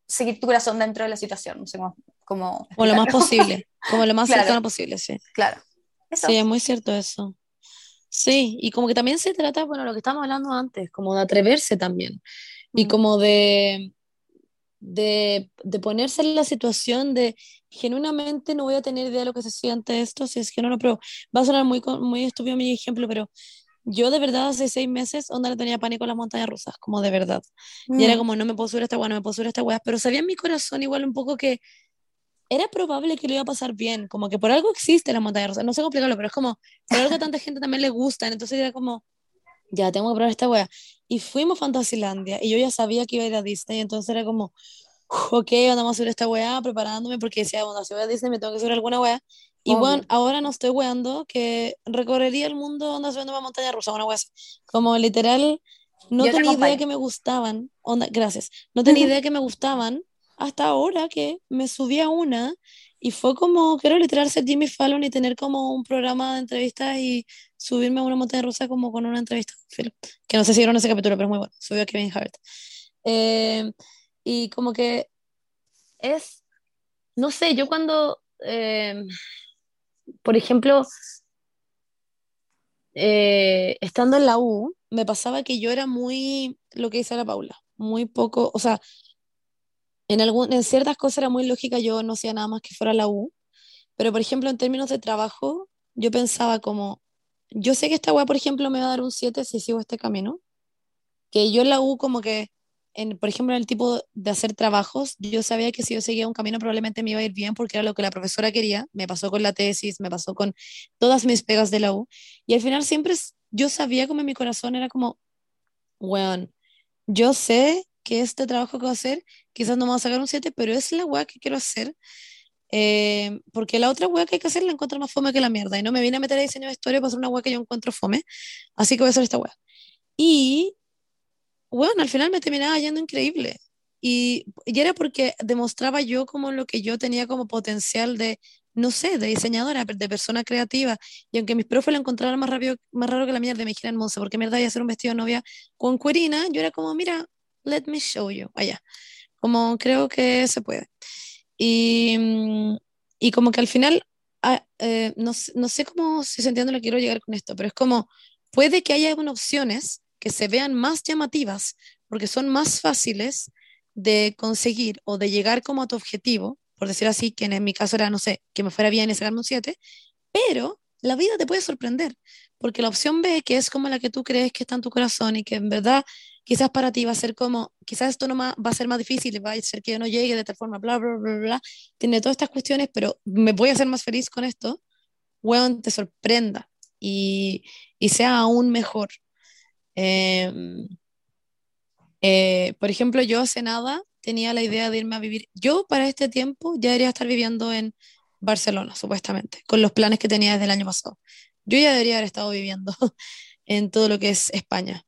seguir tu corazón dentro de la situación, no sé cómo, cómo Como lo más posible, como lo más Claro. cercano posible, sí. Claro. Eso. Sí, es muy cierto eso. Sí, y como que también se trata, bueno, lo que estábamos hablando antes, como de atreverse también, y Mm. como de, de, de ponerse en la situación de genuinamente no voy a tener idea de lo que se siente esto, si es que no lo pruebo. Va a sonar muy, muy estúpido mi ejemplo, pero yo de verdad hace seis meses, onda, le tenía pánico a las montañas rusas, como de verdad. Y era Mm. como, no me puedo subir a esta weá, no me puedo subir a esta weá, pero sabía en mi corazón igual un poco que era probable que lo iba a pasar bien, como que por algo existe la montaña rusa, no sé cómo explicarlo, pero es como, por algo a tanta gente también le gustan, entonces era como, ya, tengo que probar esta weá. Y fuimos a Fantasilandia, y yo ya sabía que iba a ir a Disney, entonces era como, "Uf, ok, vamos a subir esta weá, preparándome, porque decía, bueno, si voy a Disney me tengo que subir alguna weá. Y Obvio. bueno, ahora no estoy weando, que recorrería el mundo onda subiendo una montaña rusa, una weá así. Como literal, no Yo te tenía idea que me gustaban, onda, gracias, no tenía idea que me gustaban hasta ahora que me subí a una y fue como, quiero literal ser Jimmy Fallon y tener como un programa de entrevistas y subirme a una montaña rusa como con una entrevista. Que no sé si vieron ese capítulo, pero es muy bueno. Subió a Kevin Hart. Eh, y como que es, no sé, yo cuando, eh, por ejemplo, eh, estando en la U, me pasaba que yo era muy, lo que dice la Paula, muy poco, o sea, en, algún, en ciertas cosas era muy lógica, yo no hacía nada más que fuera la U, pero por ejemplo en términos de trabajo, yo pensaba como, yo sé que esta weá, por ejemplo, me va a dar un 7 si sigo este camino, que yo en la U como que, en, por ejemplo, en el tipo de hacer trabajos, yo sabía que si yo seguía un camino probablemente me iba a ir bien porque era lo que la profesora quería, me pasó con la tesis, me pasó con todas mis pegas de la U, y al final siempre yo sabía como en mi corazón era como, weón, yo sé que este trabajo que voy a hacer, quizás no me va a sacar un 7, pero es la weá que quiero hacer, eh, porque la otra weá que hay que hacer la encuentro más fome que la mierda, y no me vine a meter a diseño de historia para hacer una weá que yo encuentro fome, así que voy a hacer esta weá. Y, bueno, al final me terminaba yendo increíble. Y, y era porque demostraba yo como lo que yo tenía como potencial de, no sé, de diseñadora, de persona creativa. Y aunque mis profes lo encontraran más rápido, más raro que la mierda, me dijeran, Monse, ¿por qué mierda voy a hacer un vestido de novia con cuerina? Yo era como, mira, let me show you, allá. Como creo que se puede. Y, mm, y como que al final, ah, eh, no, no sé cómo, si se entiende lo que quiero llegar con esto, pero es como, puede que haya opciones que se vean más llamativas porque son más fáciles de conseguir o de llegar como a tu objetivo, por decir así, que en mi caso era, no sé, que me fuera bien y sacarme un 7, pero la vida te puede sorprender, porque la opción B, que es como la que tú crees que está en tu corazón y que en verdad quizás para ti va a ser como, quizás esto no va a ser más difícil, va a ser que yo no llegue de tal forma, bla, bla, bla, bla, tiene todas estas cuestiones, pero me voy a hacer más feliz con esto, weón, te sorprenda y, y sea aún mejor. Em, eh, por ejemplo, yo hace nada tenía la idea de irme a vivir. Yo para este tiempo ya debería estar viviendo en Barcelona, supuestamente, con los planes que tenía desde el año pasado. Yo ya debería haber estado viviendo en todo lo que es España.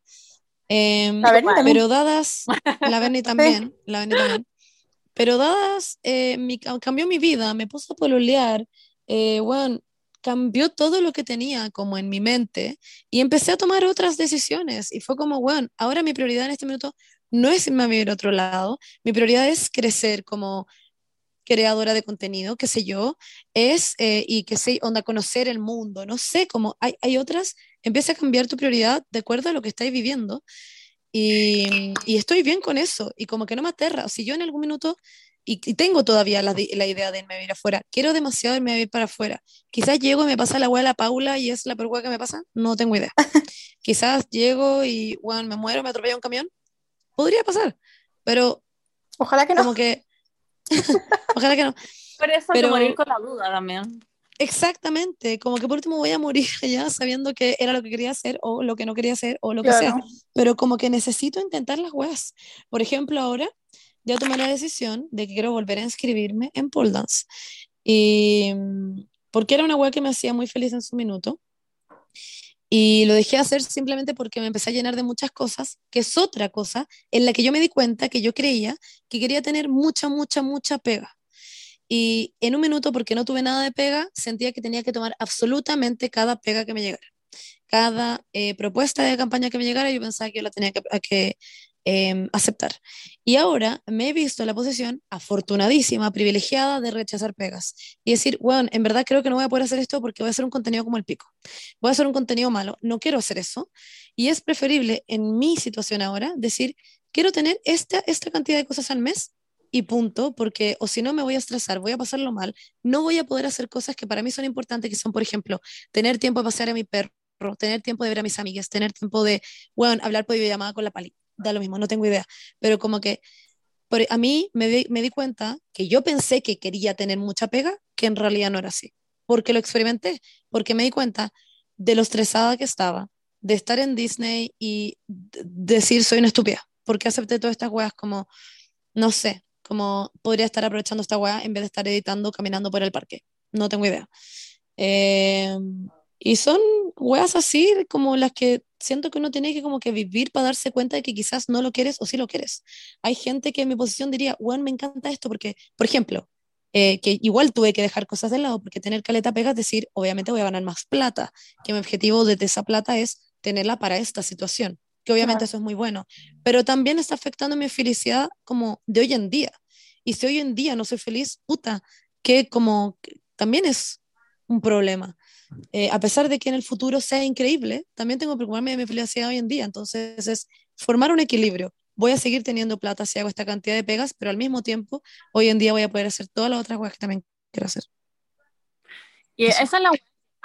También. pero dadas, la Berni también, la Berni también. Pero dadas, eh, mi, cambió mi vida, me puse a pololear, eh, bueno, cambió todo lo que tenía como en mi mente y empecé a tomar otras decisiones y fue como, bueno, ahora mi prioridad en este minuto no es irme a vivir a otro lado, mi prioridad es crecer como creadora de contenido, qué sé yo, es, eh, y que sé, onda, conocer el mundo, no sé, como hay, hay otras, empieza a cambiar tu prioridad de acuerdo a lo que estáis viviendo y, y estoy bien con eso y como que no me aterra, si yo en algún minuto y, y tengo todavía la, la idea de irme a vivir afuera. Quiero demasiado irme a vivir para afuera. Quizás llego y me pasa la weá de la Paula y es la peor que me pasa. No tengo idea. Quizás llego y, bueno, me muero, me atropella un camión. Podría pasar. Pero Ojalá que no. como que... Ojalá que no. Por eso Pero- morir con la duda también. Exactamente. Como que por último voy a morir ya sabiendo que era lo que quería hacer o lo que no quería hacer o lo que sea. Pero como que necesito intentar las weas. Por ejemplo, ahora ya tomé la decisión de que quiero volver a inscribirme en pole dance. Y mm, porque era una web que me hacía muy feliz en su minuto. Y lo dejé hacer simplemente porque me empecé a llenar de muchas cosas, que es otra cosa en la que yo me di cuenta que yo creía que quería tener mucha, mucha, mucha pega. Y en un minuto, porque no tuve nada de pega, sentía que tenía que tomar absolutamente cada pega que me llegara. Cada eh, propuesta de campaña que me llegara, yo pensaba que yo la tenía que, em, aceptar. Y ahora me he visto en la posición afortunadísima, privilegiada de rechazar pegas y decir, bueno, en verdad creo que no voy a poder hacer esto porque voy a hacer un contenido como el pico. Voy a hacer un contenido malo, no quiero hacer eso. Y es preferible en mi situación ahora decir, quiero tener esta, esta cantidad de cosas al mes y punto, porque o si no me voy a estresar, voy a pasarlo mal, no voy a poder hacer cosas que para mí son importantes, que son, por ejemplo, tener tiempo de pasear a mi perro, tener tiempo de ver a mis amigas, tener tiempo de, bueno, hablar por videollamada con la pali, da lo mismo, no tengo idea, pero como que por, a mí me di, me di cuenta que yo pensé que quería tener mucha pega, que en realidad no era así, porque lo experimenté, porque me di cuenta de lo estresada que estaba, de estar en Disney y decir soy una estúpida, porque acepté todas estas weas como, no sé, como podría estar aprovechando esta weá en vez de estar editando caminando por el parque. No tengo idea. Eh, y son weas así como las que siento que uno tiene que como que vivir para darse cuenta de que quizás no lo quieres o sí lo quieres. Hay gente que en mi posición diría, weón, me encanta esto porque, por ejemplo, eh, que igual tuve que dejar cosas de lado porque tener caleta pega es decir, obviamente voy a ganar más plata, que mi objetivo desde esa plata es tenerla para esta situación que obviamente eso es muy bueno, pero también está afectando mi felicidad como de hoy en día. Y si hoy en día no soy feliz, puta, que como también es un problema. Eh, a pesar de que en el futuro sea increíble, también tengo que preocuparme de mi felicidad hoy en día. Entonces es formar un equilibrio. Voy a seguir teniendo plata si hago esta cantidad de pegas, pero al mismo tiempo, hoy en día voy a poder hacer todas las otras cosas que también quiero hacer. Y esa es la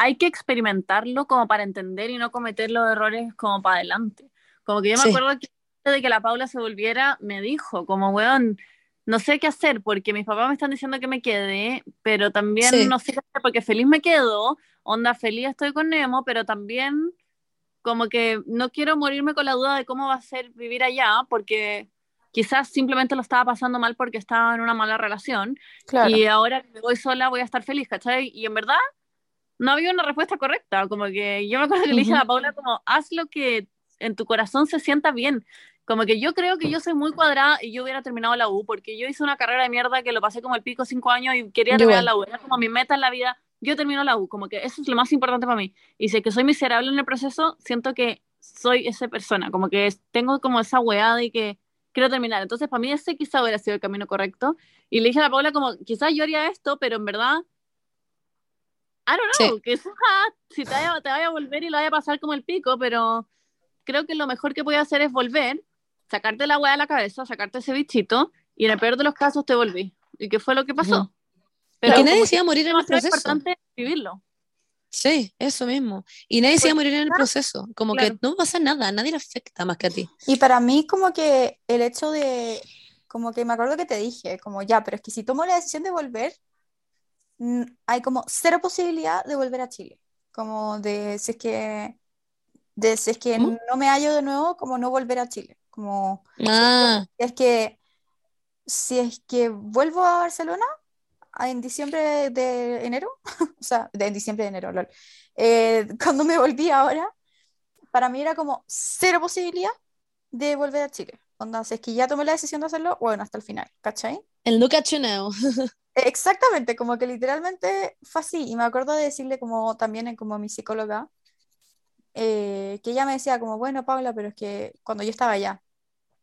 hay que experimentarlo como para entender y no cometer los errores como para adelante. Como que yo me acuerdo que antes de que la Paula se volviera, me dijo, como, weón, no sé qué hacer porque mis papás me están diciendo que me quede, pero también no sé qué hacer porque feliz me quedo, onda feliz estoy con Nemo, pero también como que no quiero morirme con la duda de cómo va a ser vivir allá porque quizás simplemente lo estaba pasando mal porque estaba en una mala relación y ahora que me voy sola voy a estar feliz, ¿cachai? Y en verdad no había una respuesta correcta, como que yo me acuerdo que le dije a la Paula como, haz lo que en tu corazón se sienta bien. Como que yo creo que yo soy muy cuadrada y yo hubiera terminado la U, porque yo hice una carrera de mierda que lo pasé como el pico cinco años y quería terminar la U. Era como mi meta en la vida, yo termino la U, como que eso es lo más importante para mí. Y si es que soy miserable en el proceso, siento que soy esa persona, como que tengo como esa weá de que quiero terminar. Entonces, para mí ese quizá hubiera sido el camino correcto. Y le dije a la Paula como, quizás yo haría esto, pero en verdad I don't know, que si te vaya, te vaya a volver y lo vaya a pasar como el pico, pero creo que lo mejor que puedes hacer es volver, sacarte la hueá de la cabeza, sacarte ese bichito, y en el peor de los casos te volví. ¿Y qué fue lo que pasó? Pero que nadie se iba a morir en el proceso. Es importante vivirlo. Sí, eso mismo. Y nadie se iba a morir en el proceso. Como que no pasa nada, nadie le afecta más que a ti. Y para mí, como que el hecho de. Como que me acuerdo que te dije, como ya, pero es que si tomo la decisión de volver, hay como cero posibilidad de volver a Chile. Como de si es que de si es que no me hallo de nuevo, como no volver a Chile. Como ah. es que si es que vuelvo a Barcelona en diciembre de enero, o sea, de, en diciembre de enero, eh, cuando me volví ahora, para mí era como cero posibilidad de volver a Chile. Onda, si es que ya tomé la decisión de hacerlo, bueno, hasta el final, ¿cachai? El look at you now. Exactamente, como que literalmente fue así. Y me acuerdo de decirle como también como mi psicóloga, eh, que ella me decía como, bueno, Paula, pero es que cuando yo estaba allá,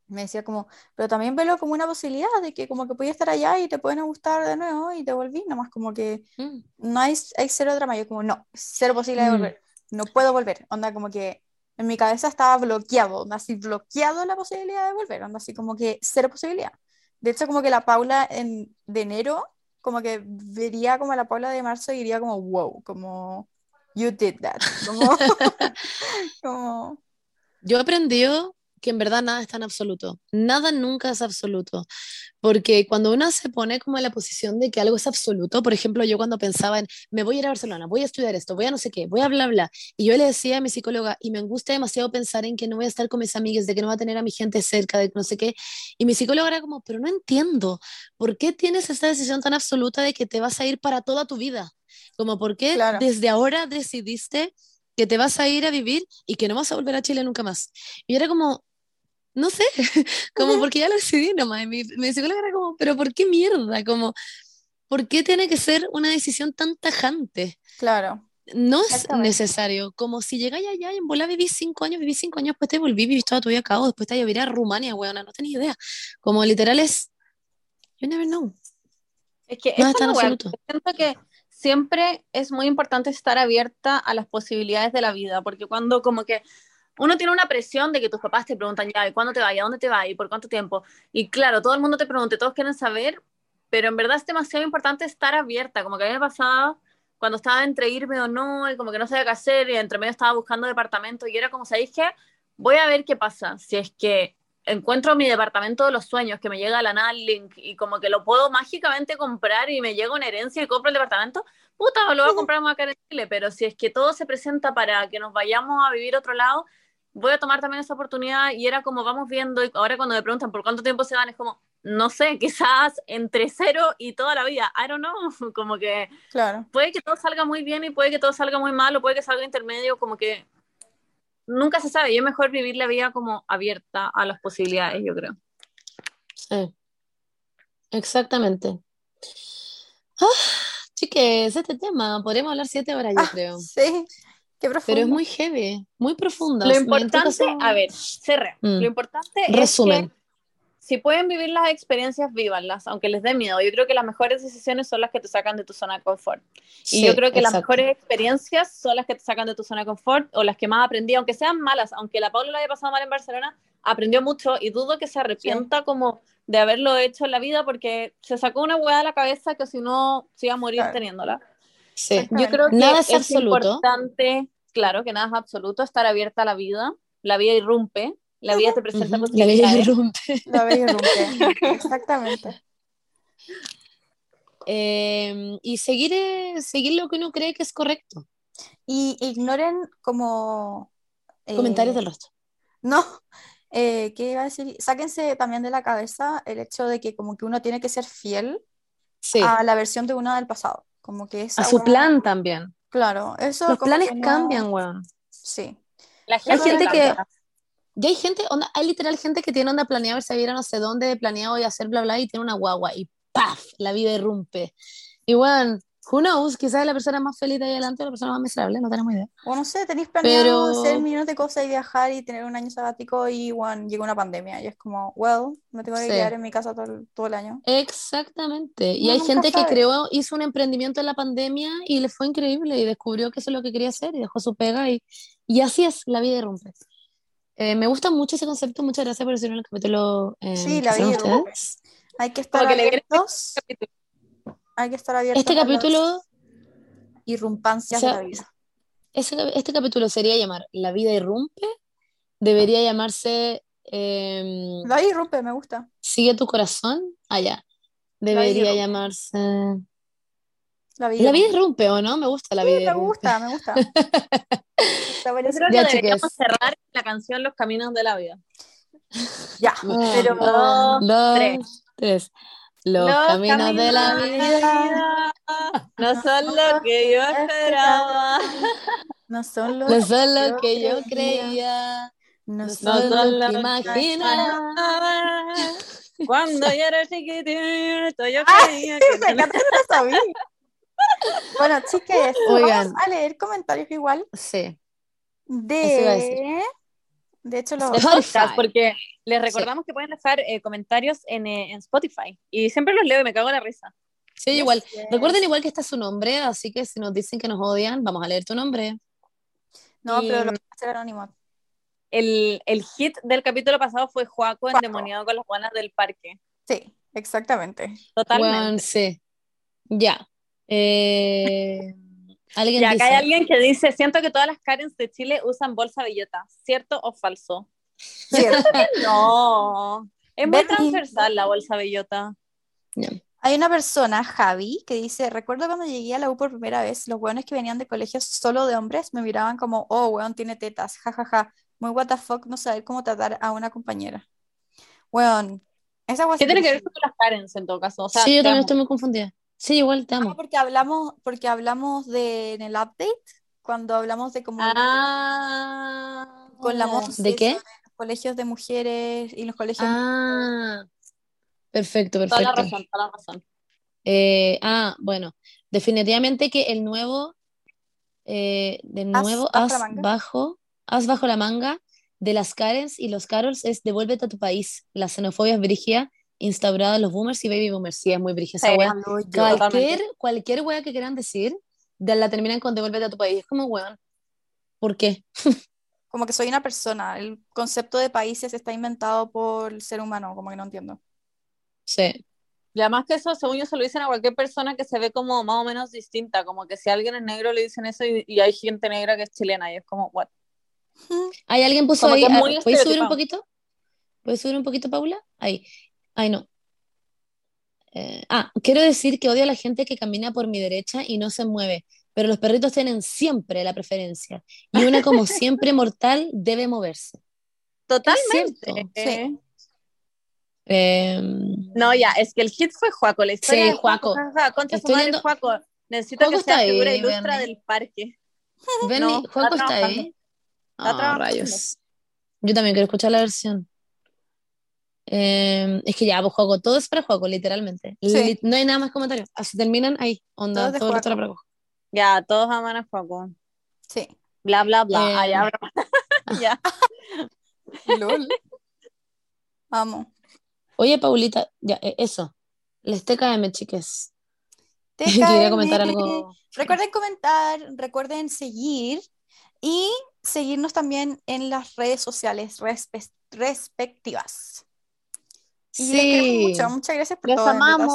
me decía como, pero también velo como una posibilidad de que como que podía estar allá y te pueden gustar de nuevo y te volví, nomás como que mm. no hay, hay cero drama, yo como, no, cero posibilidad de mm. volver, no puedo volver, onda como que en mi cabeza estaba bloqueado, onda así bloqueado la posibilidad de volver, onda así como que cero posibilidad. De hecho, como que la Paula en, de enero, como que vería como la Paula de marzo y diría como, wow, como you did that. Como, Yo he aprendido que en verdad nada es tan absoluto. Nada nunca es absoluto. Porque cuando uno se pone como en la posición de que algo es absoluto, por ejemplo, yo cuando pensaba en, me voy a ir a Barcelona, voy a estudiar esto, voy a no sé qué, voy a bla, bla, y yo le decía a mi psicóloga, y me angustia demasiado pensar en que no voy a estar con mis amigas, de que no voy a tener a mi gente cerca, de no sé qué, y mi psicóloga era como, pero no entiendo, ¿por qué tienes esta decisión tan absoluta de que te vas a ir para toda tu vida? Como, ¿por qué Claro. desde ahora decidiste que te vas a ir a vivir y que no vas a volver a Chile nunca más? Y era como, no sé, como porque ya lo decidí nomás. Y mi, mi psicóloga era como, pero ¿por qué mierda? Como, ¿por qué tiene que ser una decisión tan tajante? Claro. No es necesario. Como si llegáis allá y en bola vivís cinco años, vivís cinco años, después te volví, vivís toda tu vida o después te vas a vivir a Rumania, weona, no tenés idea. Como literal es, you never know. Es que Nada es tan absoluto. siento que siempre es muy importante estar abierta a las posibilidades de la vida, porque cuando como que uno tiene una presión de que tus papás te preguntan ya, ¿y cuándo te vas? ¿Y a dónde te vas? ¿Y por cuánto tiempo? Y claro, todo el mundo te pregunta, todos quieren saber, pero en verdad es demasiado importante estar abierta, como que a mí me pasaba cuando estaba entre irme o no, y como que no sabía qué hacer, y entre medio estaba buscando departamento, y era como, ¿sabéis qué? Voy a ver qué pasa, si es que encuentro mi departamento de los sueños, que me llega la nada link, y como que lo puedo mágicamente comprar y me llega una herencia y compro el departamento, puta, lo voy a comprar más acá en Chile, pero si es que todo se presenta para que nos vayamos a vivir a otro lado, voy a tomar también esa oportunidad, y era como vamos viendo, y ahora cuando me preguntan por cuánto tiempo se van, es como, no sé, quizás entre cero y toda la vida, I don't know, como que Claro. puede que todo salga muy bien y puede que todo salga muy mal o puede que salga intermedio, como que nunca se sabe. Y es mejor vivir la vida como abierta a las posibilidades, yo creo. Sí. Exactamente. Ah, chiques, este tema, podríamos hablar siete horas, yo Ah, creo. Sí. Qué profundo. Pero es muy heavy, muy profunda. Lo importante, caso- a ver, cerré. Mm. Lo importante Resumen. es que si pueden vivir las experiencias, vívanlas, aunque les dé miedo. Yo creo que las mejores decisiones son las que te sacan de tu zona de confort. Y yo creo que las mejores experiencias son las que te sacan de tu zona de confort o las que más aprendí, aunque sean malas, aunque la Paula la haya pasado mal en Barcelona, aprendió mucho y dudo que se arrepienta como de haberlo hecho en la vida porque se sacó una hueá de la cabeza que si no se iba a morir Claro. teniéndola. Sí. Yo creo que Nada es es, absoluto. importante, claro, que nada es absoluto, estar abierta a la vida. La vida irrumpe, la vida te presenta La vida irrumpe. La bella irrumpe. Exactamente. Eh, y seguir, eh, seguir lo que uno cree que es correcto. Y ignoren como... eh, Comentarios del resto. No, eh, ¿qué iba a decir? Sáquense también de la cabeza el hecho de que como que uno tiene que ser fiel Sí. a la versión de uno del pasado. Como que esa A su plan también. Claro, eso Los planes no- cambian, weón. Sí. La Hay gente, gente que. Ya hay gente, onda, hay literal gente que tiene onda planeada irse a vivir a no sé dónde, planeado y hacer bla bla y tiene una guagua y ¡paf! La vida irrumpe. Y weón, who knows, quizás la persona más feliz de ahí adelante o la persona más miserable, no tenemos idea. O no sé, tenéis planeado Pero- hacer millones de cosas y viajar y tener un año sabático y bueno, llega una pandemia y es como, well, me tengo que Sí. quedar en mi casa todo el, todo el año. Exactamente. Y Uno hay gente que sabe. creó, hizo un emprendimiento en la pandemia y le fue increíble y descubrió que eso es lo que quería hacer y dejó su pega y, y así es, la vida irrumpe. Eh, me gusta mucho ese concepto, muchas gracias por decirlo en el capítulo eh, Sí, la irrumpe. ustedes. Hay que estar Como que le viene abiertos. Hay que estar abiertos Este capítulo, irrumpancias o sea, de la vida. ese- este capítulo sería llamar La vida irrumpe, debería llamarse em, La vida irrumpe, me gusta. Sigue tu corazón, allá. Debería llamarse La vida La vida irrumpe. irrumpe, ¿o no? Me gusta la Sí, vida me gusta, me gusta. Yo creo que Ya, deberíamos cerrar la canción Los Caminos de la Vida. Ya, Uno, pero Dos, dos, tres. tres. Los, caminos de la vida no son lo que yo esperaba. no son los no son lo yo que yo creía, creía, no no son son los lo que imaginaba. Cuando yo era chiquitito, yo Ah, creía Me que encanta, no lo sabía. Bueno, chiques, Oigan. vamos a leer comentarios igual Sí, de... De hecho, los... podcast, porque les recordamos que pueden dejar eh, comentarios en, eh, en Spotify. Y siempre los leo y me cago en la risa. sí, igual. Yes. Recuerden igual que está su nombre, así que si nos dicen que nos odian, vamos a leer tu nombre. No, Y- pero lo hacer anónimo. El, el hit del capítulo pasado fue Juaco endemoniado con las guanas del parque. Sí, exactamente. Totalmente. Weón, sí. Ya. Eh, alguien Y acá dice, hay alguien que dice, siento que todas las Karens de Chile usan bolsa bellota, ¿cierto o falso? ¿cierto? No. Es muy transversal la bolsa bellota. Hay una persona, Javi, que dice, recuerdo cuando llegué a la U por primera vez, los hueones que venían de colegios solo de hombres me miraban como, oh, hueón tiene tetas, jajaja, muy what the fuck no saber cómo tratar a una compañera. Hueón, esa ¿Qué tiene que ver con las Karens en todo caso? O sea, sí, yo también amo. estoy muy confundida. Sí, igual te Ah, amo. porque hablamos, porque hablamos de, en el update, cuando hablamos de como Ah. con la ¿De qué? los colegios de mujeres y los colegios Ah, perfecto, Toda la perfecto. razón, toda la razón. Eh, ah, bueno, definitivamente que el nuevo, eh, de As nuevo, as manga. bajo, as bajo la manga de las Karens y los Carols es Devuélvete a tu país. La xenofobia es brígida, instaurada en los boomers y baby boomers. Sí, es muy brígida esa Sí. wea. Cualquier, cualquier wea que quieran decir, de la terminan con Devuélvete a tu país. Es como, weón, ¿por qué? Como que soy una persona. El concepto de países está inventado por el ser humano, como que no entiendo. Sí, Y además que eso, según yo, se lo dicen a cualquier persona que se ve como más o menos distinta, como que si alguien es negro le dicen eso y, y hay gente negra que es chilena y es como, what? ¿Hay alguien puso Como ahí? ah, ¿Puedes subir un poquito? ¿Puedes subir un poquito, Paula? Ahí. Ay, no. Eh, ah, quiero decir que odio a la gente que camina por mi derecha y no se mueve, pero los perritos tienen siempre la preferencia. Y una, como siempre mortal, debe moverse. Totalmente. sí. Eh, No, ya, es que el hit fue Juaco, la historia Sí, Juaco. Concha su madre, viendo- Juaco. Necesito Juaco que sea está ahí, figura ilustra del parque. Benny, No, Juaco está ahí. Ah, trabajando. rayos. Yo también quiero escuchar la versión. Eh, es que ya, pues Juaco, todo es para Juaco, literalmente. Sí. Li- no hay nada más comentarios. Así terminan ahí, onda, Todo para Juaco. Ya, todos aman a Juaco. Sí. Bla, bla, bla. Eh, Ah, ya. LOL. Vamos. Oye, Paulita, ya, eh, eso. Les TKM, chiques. Quería comentar TKM. algo. Recuerden comentar, recuerden seguir y seguirnos también en las redes sociales respe- respectivas. Sí. Mucho. Muchas gracias por Los amamos.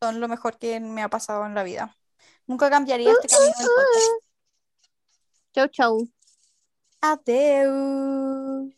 Son, lo mejor que me ha pasado en la vida. Nunca cambiaría este camino del. Chau, chau. Adeu.